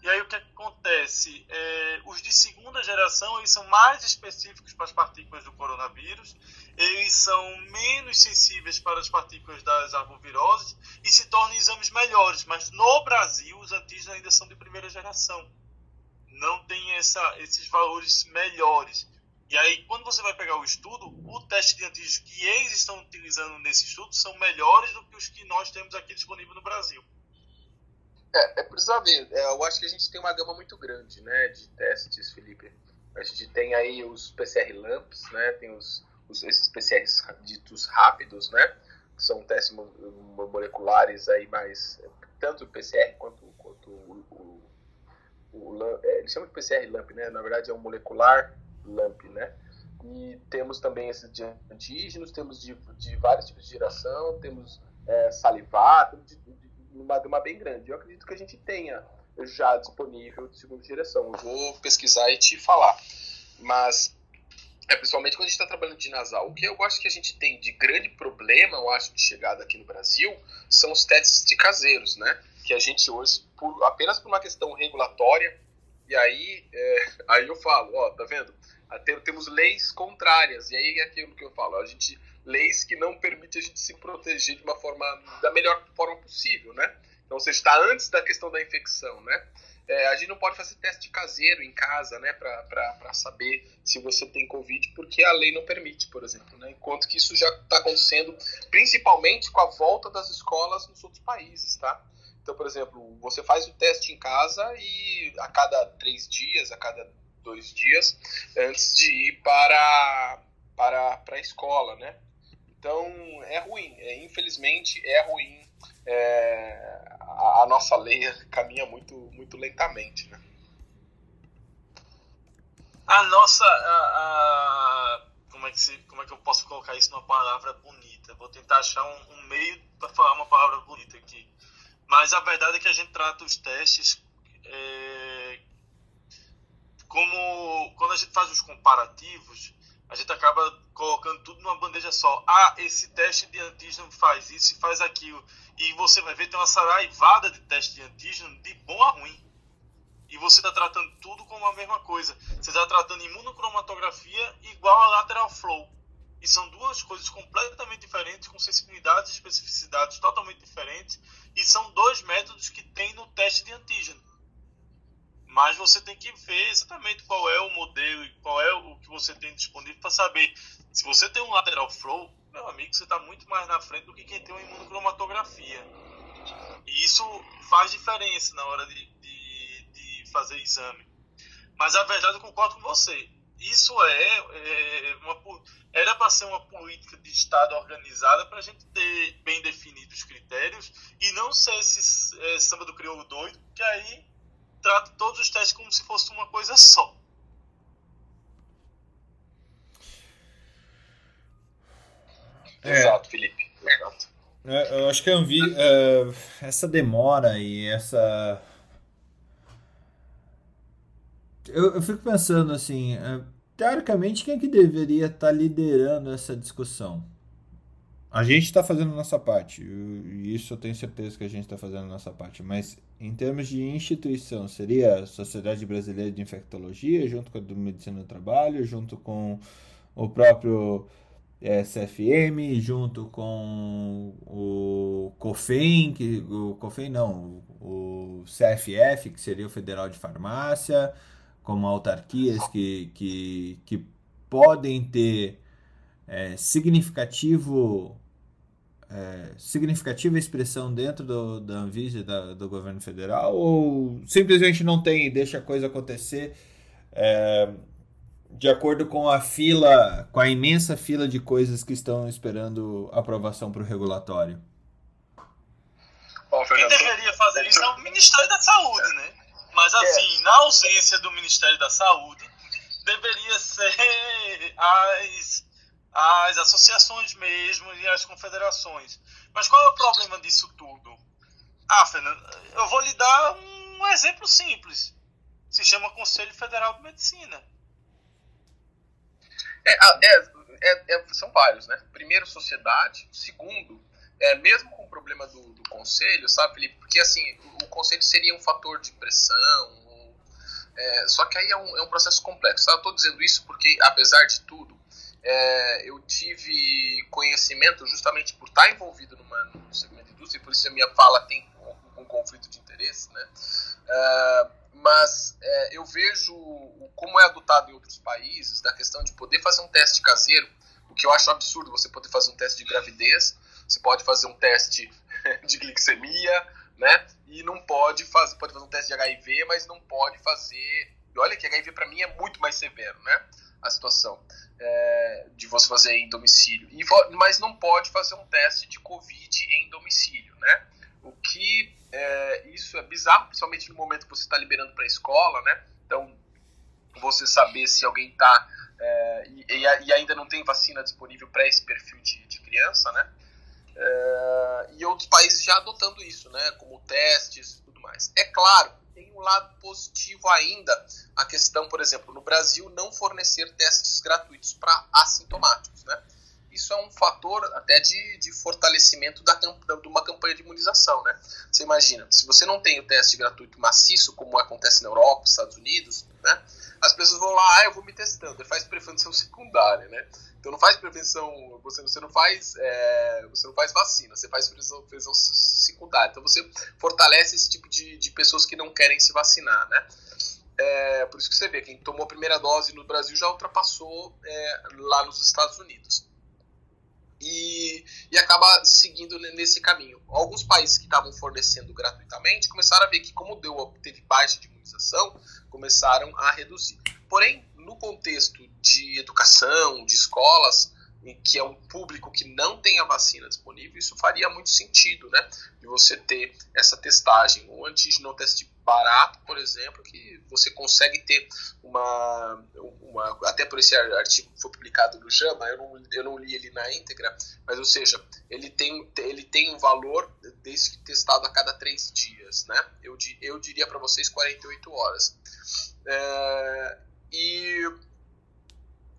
S3: E aí o que acontece? É, os de segunda geração eles são mais específicos para as partículas do coronavírus, eles são menos sensíveis para as partículas das arboviroses e se tornam exames melhores. Mas no Brasil os antígenos ainda são de primeira geração, não tem essa, esses valores melhores. E aí, quando você vai pegar o estudo, o teste de antígenos que eles estão utilizando nesse estudo são melhores do que os que nós temos aqui disponível no Brasil.
S7: É, é precisa ver. É, eu acho que a gente tem uma gama muito grande, né, de testes, Felipe. A gente tem aí os PCR LAMPs, né, tem os, os esses PCRs ditos rápidos, né, que são testes moleculares aí mais tanto o PCR quanto, quanto o, o, o, o é, eles chamam de PCR LAMP, né, na verdade é um molecular LAMP, né. E temos também esses de antígenos, temos de, de vários tipos de geração, temos é, salivar, temos de, numa gama bem grande. Eu acredito que a gente tenha já disponível de segunda direção. Eu vou pesquisar e te falar. Mas, é, principalmente quando a gente está trabalhando de nasal, o que eu acho que a gente tem de grande problema, eu acho, de chegada aqui no Brasil, são os testes de caseiros, né? Que a gente hoje, por, apenas por uma questão regulatória, e aí, é, aí eu falo, ó, tá vendo? Temos leis contrárias, e aí é aquilo que eu falo, a gente leis que não permitem a gente se proteger de uma forma da melhor forma possível, né? Então, você está antes da questão da infecção, né? É, a gente não pode fazer teste caseiro em casa, né, para saber se você tem Covid, porque a lei não permite, por exemplo, né? Enquanto que isso já está acontecendo, principalmente com a volta das escolas nos outros países, tá? Então, por exemplo, você faz o teste em casa e a cada três dias, a cada dois dias, antes de ir para, para, para a escola, né? Então é ruim, é, infelizmente é ruim. É, a, a, nossa lei caminha muito, muito lentamente, né?
S3: A nossa, a, a, como é que se, como é que eu posso colocar isso numa palavra bonita? Vou tentar achar um, um meio para falar uma palavra bonita aqui. Mas a verdade é que a gente trata os testes é, como quando a gente faz os comparativos a gente acaba colocando tudo numa bandeja só. Ah, esse teste de antígeno faz isso e faz aquilo. E você vai ver, tem uma saraivada de teste de antígeno de bom a ruim. E você está tratando tudo como a mesma coisa. Você está tratando imunocromatografia igual a lateral flow. E são duas coisas completamente diferentes, com sensibilidades e especificidades totalmente diferentes. E são dois métodos que tem no teste de antígeno. Mas você tem que ver exatamente qual é o modelo e qual é o que você tem disponível para saber. Se você tem um lateral flow, meu amigo, você está muito mais na frente do que quem tem uma imunocromatografia. E isso faz diferença na hora de, de, de fazer exame. Mas a verdade eu concordo com você. Isso é, é uma, era para ser uma política de Estado organizada para a gente ter bem definidos os critérios e não ser esse é, samba do crioulo doido, que aí trata todos os testes como se fosse uma coisa só.
S1: É.
S7: Exato, Felipe. Exato.
S1: É, eu acho que eu vi uh, essa demora e essa. Eu, eu fico pensando assim, uh, teoricamente, quem é que deveria estar tá liderando essa discussão? A gente está fazendo a nossa parte, e isso eu tenho certeza que a gente está fazendo a nossa parte, mas em termos de instituição, seria a Sociedade Brasileira de Infectologia, junto com a do Medicina do Trabalho, junto com o próprio é, CFM, junto com o COFEM, que, o COFEM não, o CFF, que seria o Federal de Farmácia, como autarquias que, que, que podem ter é, significativo é, significativa expressão dentro do, da Anvisa da, do governo federal ou simplesmente não tem e deixa a coisa acontecer é, de acordo com a fila, com a imensa fila de coisas que estão esperando aprovação para o regulatório?
S3: Quem deveria fazer isso é o Ministério da Saúde, né? Mas assim, na ausência do Ministério da Saúde, deveria ser as as associações mesmo e as confederações. Mas qual é o problema disso tudo? Ah, Fernando, eu vou lhe dar um exemplo simples. Se chama Conselho Federal de Medicina.
S7: É, é, é, é, são vários, né? Primeiro, sociedade. Segundo, é, mesmo com o problema do, do conselho, sabe, Felipe? Porque assim, o, o conselho seria um fator de pressão, é, só que aí é um, é um processo complexo. Eu estou dizendo isso porque, apesar de tudo, é, eu tive conhecimento justamente por estar envolvido numa, no segmento de indústria, e por isso a minha fala tem um, um conflito de interesse, né? É, mas é, eu vejo como é adotado em outros países, da questão de poder fazer um teste caseiro, o que eu acho absurdo você poder fazer um teste de gravidez, você pode fazer um teste de glicemia, né? E não pode fazer, pode fazer um teste de HIV, mas não pode fazer. E olha que HIV para mim é muito mais severo, né? A situação é, de você fazer em domicílio. E, mas não pode fazer um teste de Covid em domicílio, né? O que é, isso é bizarro, principalmente no momento que você está liberando para a escola, né? Então, você saber se alguém está é, e, e, ainda não tem vacina disponível para esse perfil de, de criança, né? É, e outros países já adotando isso, né, como testes e tudo mais. É claro, tem um lado positivo ainda, a questão, por exemplo, no Brasil não fornecer testes gratuitos para assintomáticos, né? Isso é um fator até de, de fortalecimento da, de uma campanha de imunização, né? Você imagina, se você não tem o teste gratuito maciço, como acontece na Europa, Estados Unidos, né? As pessoas vão lá, ah, eu vou me testando, e faz prevenção secundária, né? Então não faz prevenção, você, você não faz é, você não faz vacina, você faz prevenção, prevenção secundária. Então você fortalece esse tipo de, de pessoas que não querem se vacinar, né? É, por isso que você vê, quem tomou a primeira dose no Brasil já ultrapassou é, lá nos Estados Unidos. E, e, acaba seguindo nesse caminho. Alguns países que estavam fornecendo gratuitamente começaram a ver que, como deu, teve baixa de imunização, começaram a reduzir. Porém, no contexto de educação, de escolas, que é um público que não tem a vacina disponível, isso faria muito sentido, né? De você ter essa testagem. Um antígeno teste barato, por exemplo, que você consegue ter uma, uma até por esse artigo que foi publicado no JAMA, eu não, eu não li ele na íntegra, mas ou seja, ele tem, ele tem um valor desde que testado a cada três dias, né? Eu, eu diria para vocês 48 horas. É, e,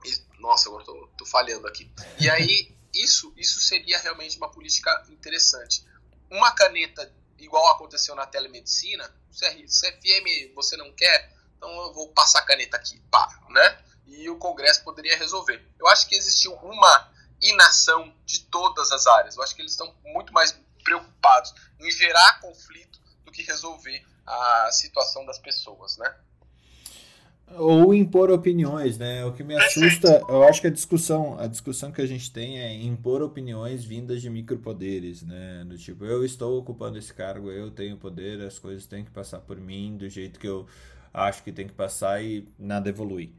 S7: e, nossa, agora tô, tô falhando aqui. E aí isso isso seria realmente uma política interessante. Uma caneta igual aconteceu na telemedicina, CFM você não quer, então eu vou passar a caneta aqui, pá, né? E o Congresso poderia resolver. Eu acho que existiu uma inação de todas as áreas. Eu acho que eles estão muito mais preocupados em gerar conflito do que resolver a situação das pessoas, né?
S1: Ou impor opiniões, né? O que me assusta, eu acho que a discussão, a discussão que a gente tem é impor opiniões vindas de micropoderes, né? Do tipo, eu estou ocupando esse cargo, eu tenho poder, as coisas têm que passar por mim do jeito que eu acho que tem que passar e nada evolui,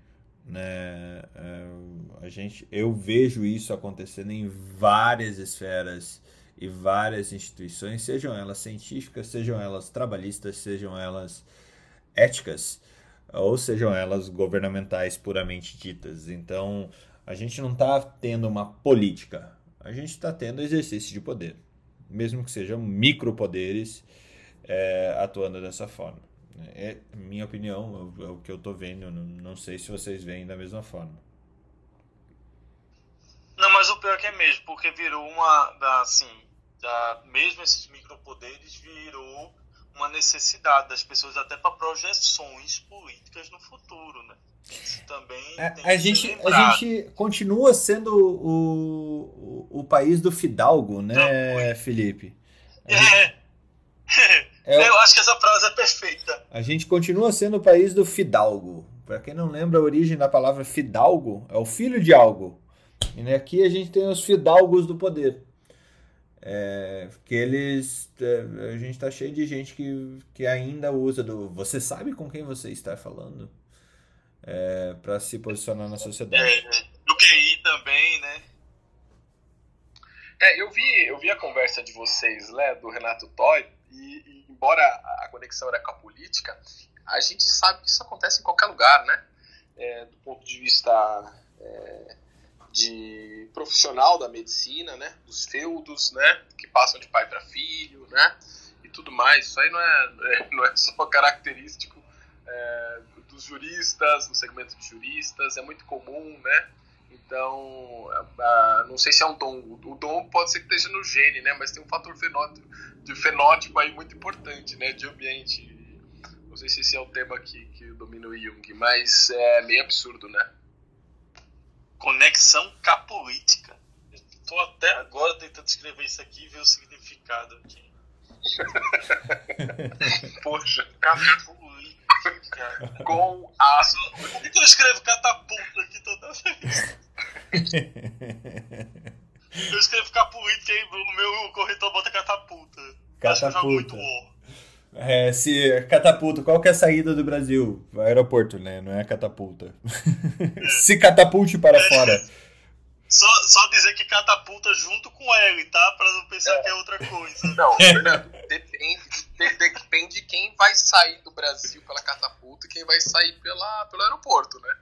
S1: né? É, a gente, eu vejo isso acontecendo em várias esferas e várias instituições, sejam elas científicas, sejam elas trabalhistas, sejam elas éticas ou sejam elas governamentais puramente ditas. Então, a gente não está tendo uma política, a gente está tendo exercício de poder, mesmo que sejam micropoderes é, atuando dessa forma. É minha opinião, é o que eu estou vendo, não sei se vocês veem da mesma forma.
S3: Não, mas o pior que é mesmo, porque virou uma, assim, da, mesmo esses micropoderes virou uma necessidade das pessoas até para projeções políticas no futuro, né? Isso também
S1: é, a, gente, a gente continua sendo o, o, o país do fidalgo, né, Não, Felipe?
S3: É. é. Eu acho que essa frase é perfeita.
S1: A gente continua sendo o país do fidalgo. Para quem não lembra a origem da palavra fidalgo, é o filho de algo. E aqui a gente tem os fidalgos do poder. É, que eles. É, a gente tá cheio de gente que, que ainda usa do. Você sabe com quem você está falando? É, para se posicionar na sociedade. É,
S3: do QI também, né?
S7: É, eu vi, eu vi a conversa de vocês, né, do Renato Toy, e, e embora a conexão era com a política, a gente sabe que isso acontece em qualquer lugar, né? É, do ponto de vista é, de profissional da medicina, né, dos feudos, né, que passam de pai para filho, né, e tudo mais. Isso aí não é, é não é só característico é, dos juristas, no segmento de juristas, é muito comum, né, Então, uh, não sei se é um dom. O dom pode ser que esteja no gene, né? Mas tem um fator fenótipo, de fenótipo aí muito importante, né? De ambiente. Não sei se esse é o tema que, que domina o Jung, mas é meio absurdo, né?
S3: Conexão capolítica. Estou até agora tentando escrever isso aqui e ver o significado aqui.
S7: Poxa,
S3: capolítica.
S7: Com a.
S3: Por que eu escrevo catapulta aqui toda vez? eu escrevo capolítica e o meu corretor bota catapulta.
S1: Catapulta. É, se catapulta, qual que é a saída do Brasil? Aeroporto, né? Não é catapulta. É. se catapulte para é. fora.
S3: Só, só dizer que catapulta junto com L, tá? Pra não pensar é. que é outra coisa.
S7: Não, Fernando, depende, depende de quem vai sair do Brasil pela catapulta e quem vai sair pela, pelo aeroporto, né?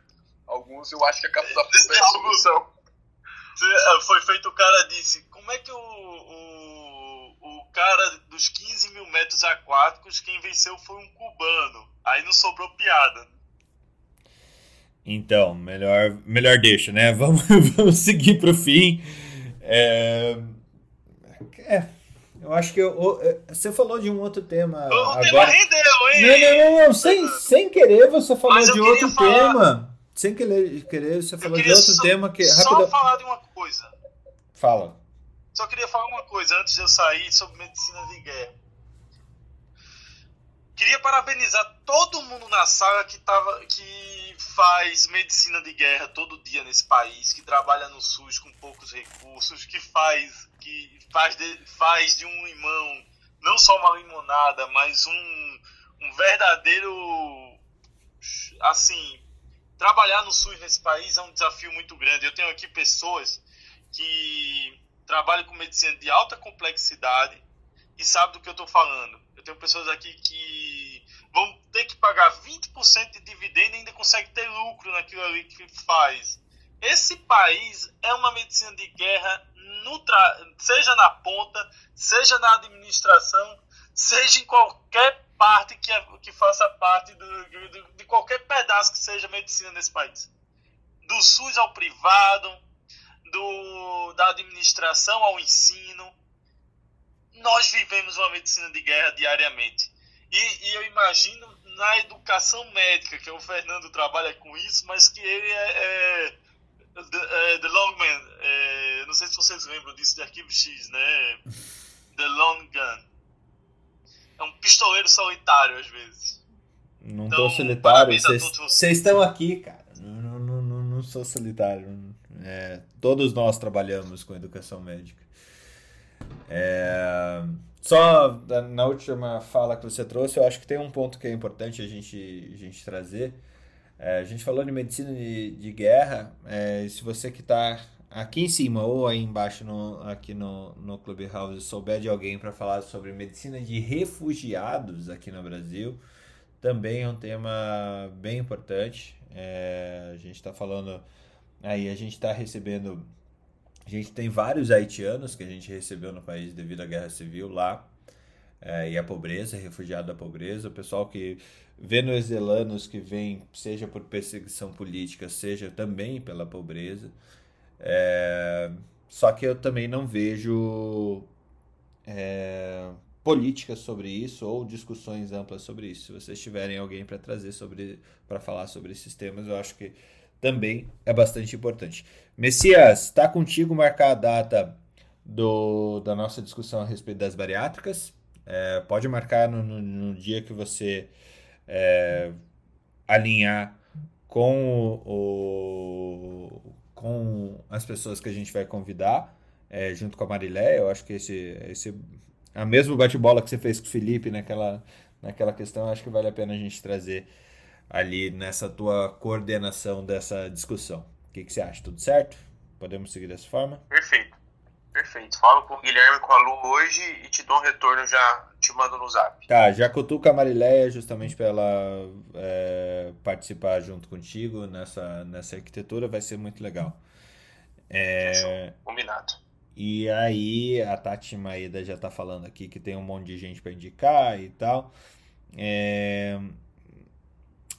S7: Alguns eu acho que a catapulta é a solução.
S3: É, foi feito o cara disse, como é que o, o, o cara dos 15 mil metros aquáticos, quem venceu foi um cubano. Aí não sobrou piada.
S1: Então, melhor, melhor deixa, né? Vamos, vamos seguir para o fim. É, é, eu acho que eu, eu, você falou de um outro tema.
S3: O
S1: agora.
S3: tema rendeu, hein?
S1: Não, não, não, não. Sem, sem querer você falou de outro falar... tema. Sem querer, querer você falou de outro
S3: só,
S1: tema que.
S3: Só rápido... falar de uma coisa.
S1: Fala.
S3: Só queria falar uma coisa antes de eu sair sobre medicina de guerra. Queria parabenizar todo mundo na sala que, tava, que faz medicina de guerra todo dia nesse país, que trabalha no SUS com poucos recursos, que faz, que faz, de, faz de um limão não só uma limonada, mas um, um verdadeiro. Assim, trabalhar no SUS nesse país é um desafio muito grande. Eu tenho aqui pessoas que trabalham com medicina de alta complexidade e sabem do que eu estou falando tenho pessoas aqui que vão ter que pagar 20% de dividendo e ainda consegue ter lucro naquilo ali que faz. Esse país é uma medicina de guerra, seja na ponta, seja na administração, seja em qualquer parte que, que faça parte do, de qualquer pedaço que seja medicina nesse país. Do SUS ao privado, do, da administração ao ensino, nós vivemos uma medicina de guerra diariamente. E, e, eu imagino na educação médica, que o Fernando trabalha com isso, mas que ele é, é, é The Longman, é, não sei se vocês lembram disso de Arquivo X, né? The Long Gun. É um pistoleiro solitário, às vezes.
S1: Não então, tô solitário, vocês estão aqui, cara. Não, não, não, não sou solitário. É, todos nós trabalhamos com educação médica. É... Só na última fala que você trouxe, eu acho que tem um ponto que é importante a gente, a gente trazer. É, a gente falou de medicina de, de guerra. É, se você que está aqui em cima ou aí embaixo no, aqui no, no Clubhouse souber de alguém para falar sobre medicina de refugiados aqui no Brasil, também é um tema bem importante. É, a gente está falando aí, a gente está recebendo a gente tem vários haitianos que a gente recebeu no país devido à guerra civil lá. É, e a pobreza, refugiado da pobreza, o pessoal que venezuelanos que vem, seja por perseguição política, seja também pela pobreza. É, só que eu também não vejo é, políticas sobre isso ou discussões amplas sobre isso. Se vocês tiverem alguém para trazer sobre, para falar sobre esses temas, eu acho que também é bastante importante. Messias, está contigo marcar a data do, da nossa discussão a respeito das bariátricas. É, pode marcar no, no, no, dia que você é, alinhar com, o, com as pessoas que a gente vai convidar, é, junto com a Marilé. Eu acho que esse, esse a mesma bate-bola que você fez com o Felipe naquela, naquela questão, acho que vale a pena a gente trazer ali nessa tua coordenação dessa discussão. O que, que você acha? Tudo certo? Podemos seguir dessa forma?
S2: Perfeito. Perfeito. Falo com o Guilherme com a Lu hoje e te dou um retorno já te mando no zap.
S1: Tá, já cutuca a Marileia justamente para ela é, participar junto contigo nessa, nessa arquitetura, vai ser muito legal.
S2: É, Combinado.
S1: E aí a Tati Maeda já tá falando aqui que tem um monte de gente para indicar e tal. É,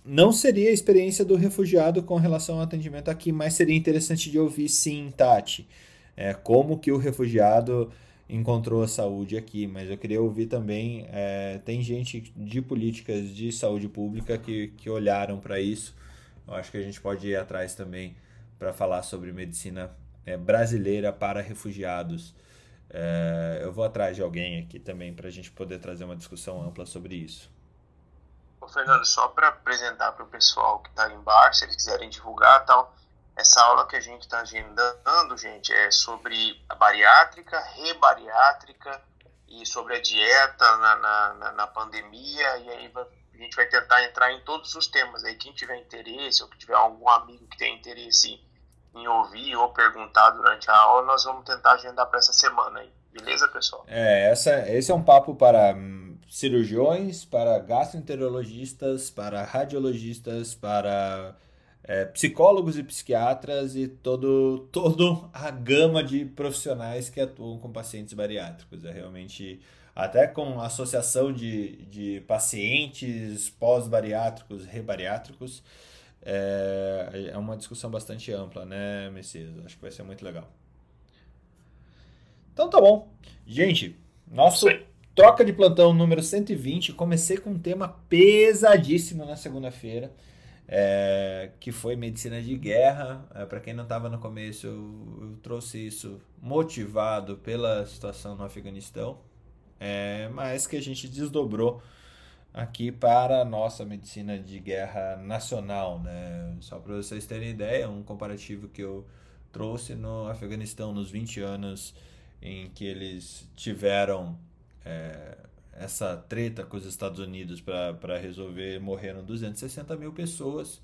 S1: não seria a experiência do refugiado com relação ao atendimento aqui, mas seria interessante de ouvir sim, Tati, é, como que o refugiado encontrou a saúde aqui, mas eu queria ouvir também, é, tem gente de políticas de saúde pública que, que olharam para isso, eu acho que a gente pode ir atrás também para falar sobre medicina é, brasileira para refugiados. É, eu vou atrás de alguém aqui também para a gente poder trazer uma discussão ampla sobre isso.
S2: Ô, Fernando, só para apresentar para o pessoal que está embaixo, se eles quiserem divulgar tal, essa aula que a gente está agendando, gente, é sobre a bariátrica, rebariátrica e sobre a dieta na, na, na pandemia, e aí a gente vai tentar entrar em todos os temas. Aí quem tiver interesse, ou que tiver algum amigo que tenha interesse em ouvir ou perguntar durante a aula, nós vamos tentar agendar para essa semana aí. Beleza, pessoal?
S1: É, essa, esse é um papo para cirurgiões, para gastroenterologistas, para radiologistas, para é, psicólogos e psiquiatras e todo, todo a gama de profissionais que atuam com pacientes bariátricos. É realmente, até com associação de, de pacientes pós-bariátricos, rebariátricos, é, é uma discussão bastante ampla, né, Messias? Acho que vai ser muito legal. Então tá bom. Gente, nosso troca de plantão número 120. Comecei com um tema pesadíssimo na segunda-feira, é, que foi medicina de guerra. É, Para quem não estava no começo, eu, eu, trouxe isso motivado pela situação no Afeganistão, é, mas que a gente desdobrou aqui para a nossa medicina de guerra nacional, né? Só para vocês terem ideia, um comparativo que eu trouxe no Afeganistão nos 20 anos em que eles tiveram é, essa treta com os Estados Unidos para resolver, morreram 260 mil pessoas.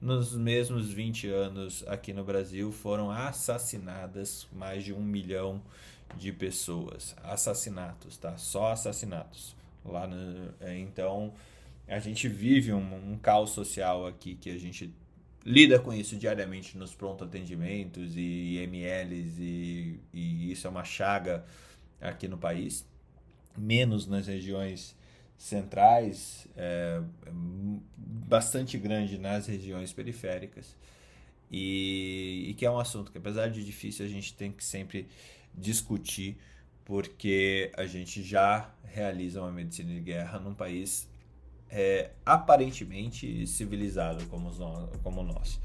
S1: Nos mesmos 20 anos aqui no Brasil foram assassinadas mais de um milhão de pessoas. Assassinatos, tá? Só assassinatos lá no, é, então a gente vive um, um, caos social aqui que a gente lida com isso diariamente nos pronto atendimentos e IMLs e, e isso é uma chaga aqui no país menos nas regiões centrais é, bastante grande nas regiões periféricas e, e que é um assunto que apesar de difícil a gente tem que sempre discutir porque a gente já realiza uma medicina de guerra num país é, aparentemente civilizado como, como o nosso.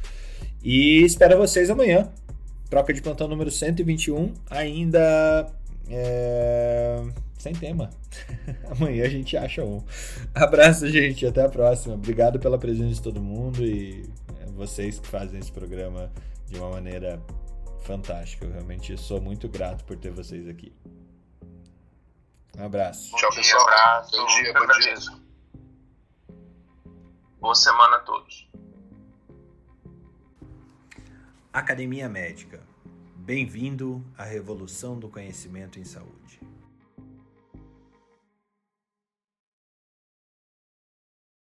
S1: E espero vocês amanhã. Troca de plantão número 121, ainda é, sem tema. amanhã a gente acha um. Abraço, gente. Até a próxima. Obrigado pela presença de todo mundo e é, vocês que fazem esse programa de uma maneira fantástica. Eu realmente sou muito grato por ter vocês aqui. Um abraço.
S2: Tchau, pessoal. Um abraço. Bom dia, bom dia. Boa semana a todos.
S1: Academia Médica. Bem-vindo à revolução do conhecimento em saúde.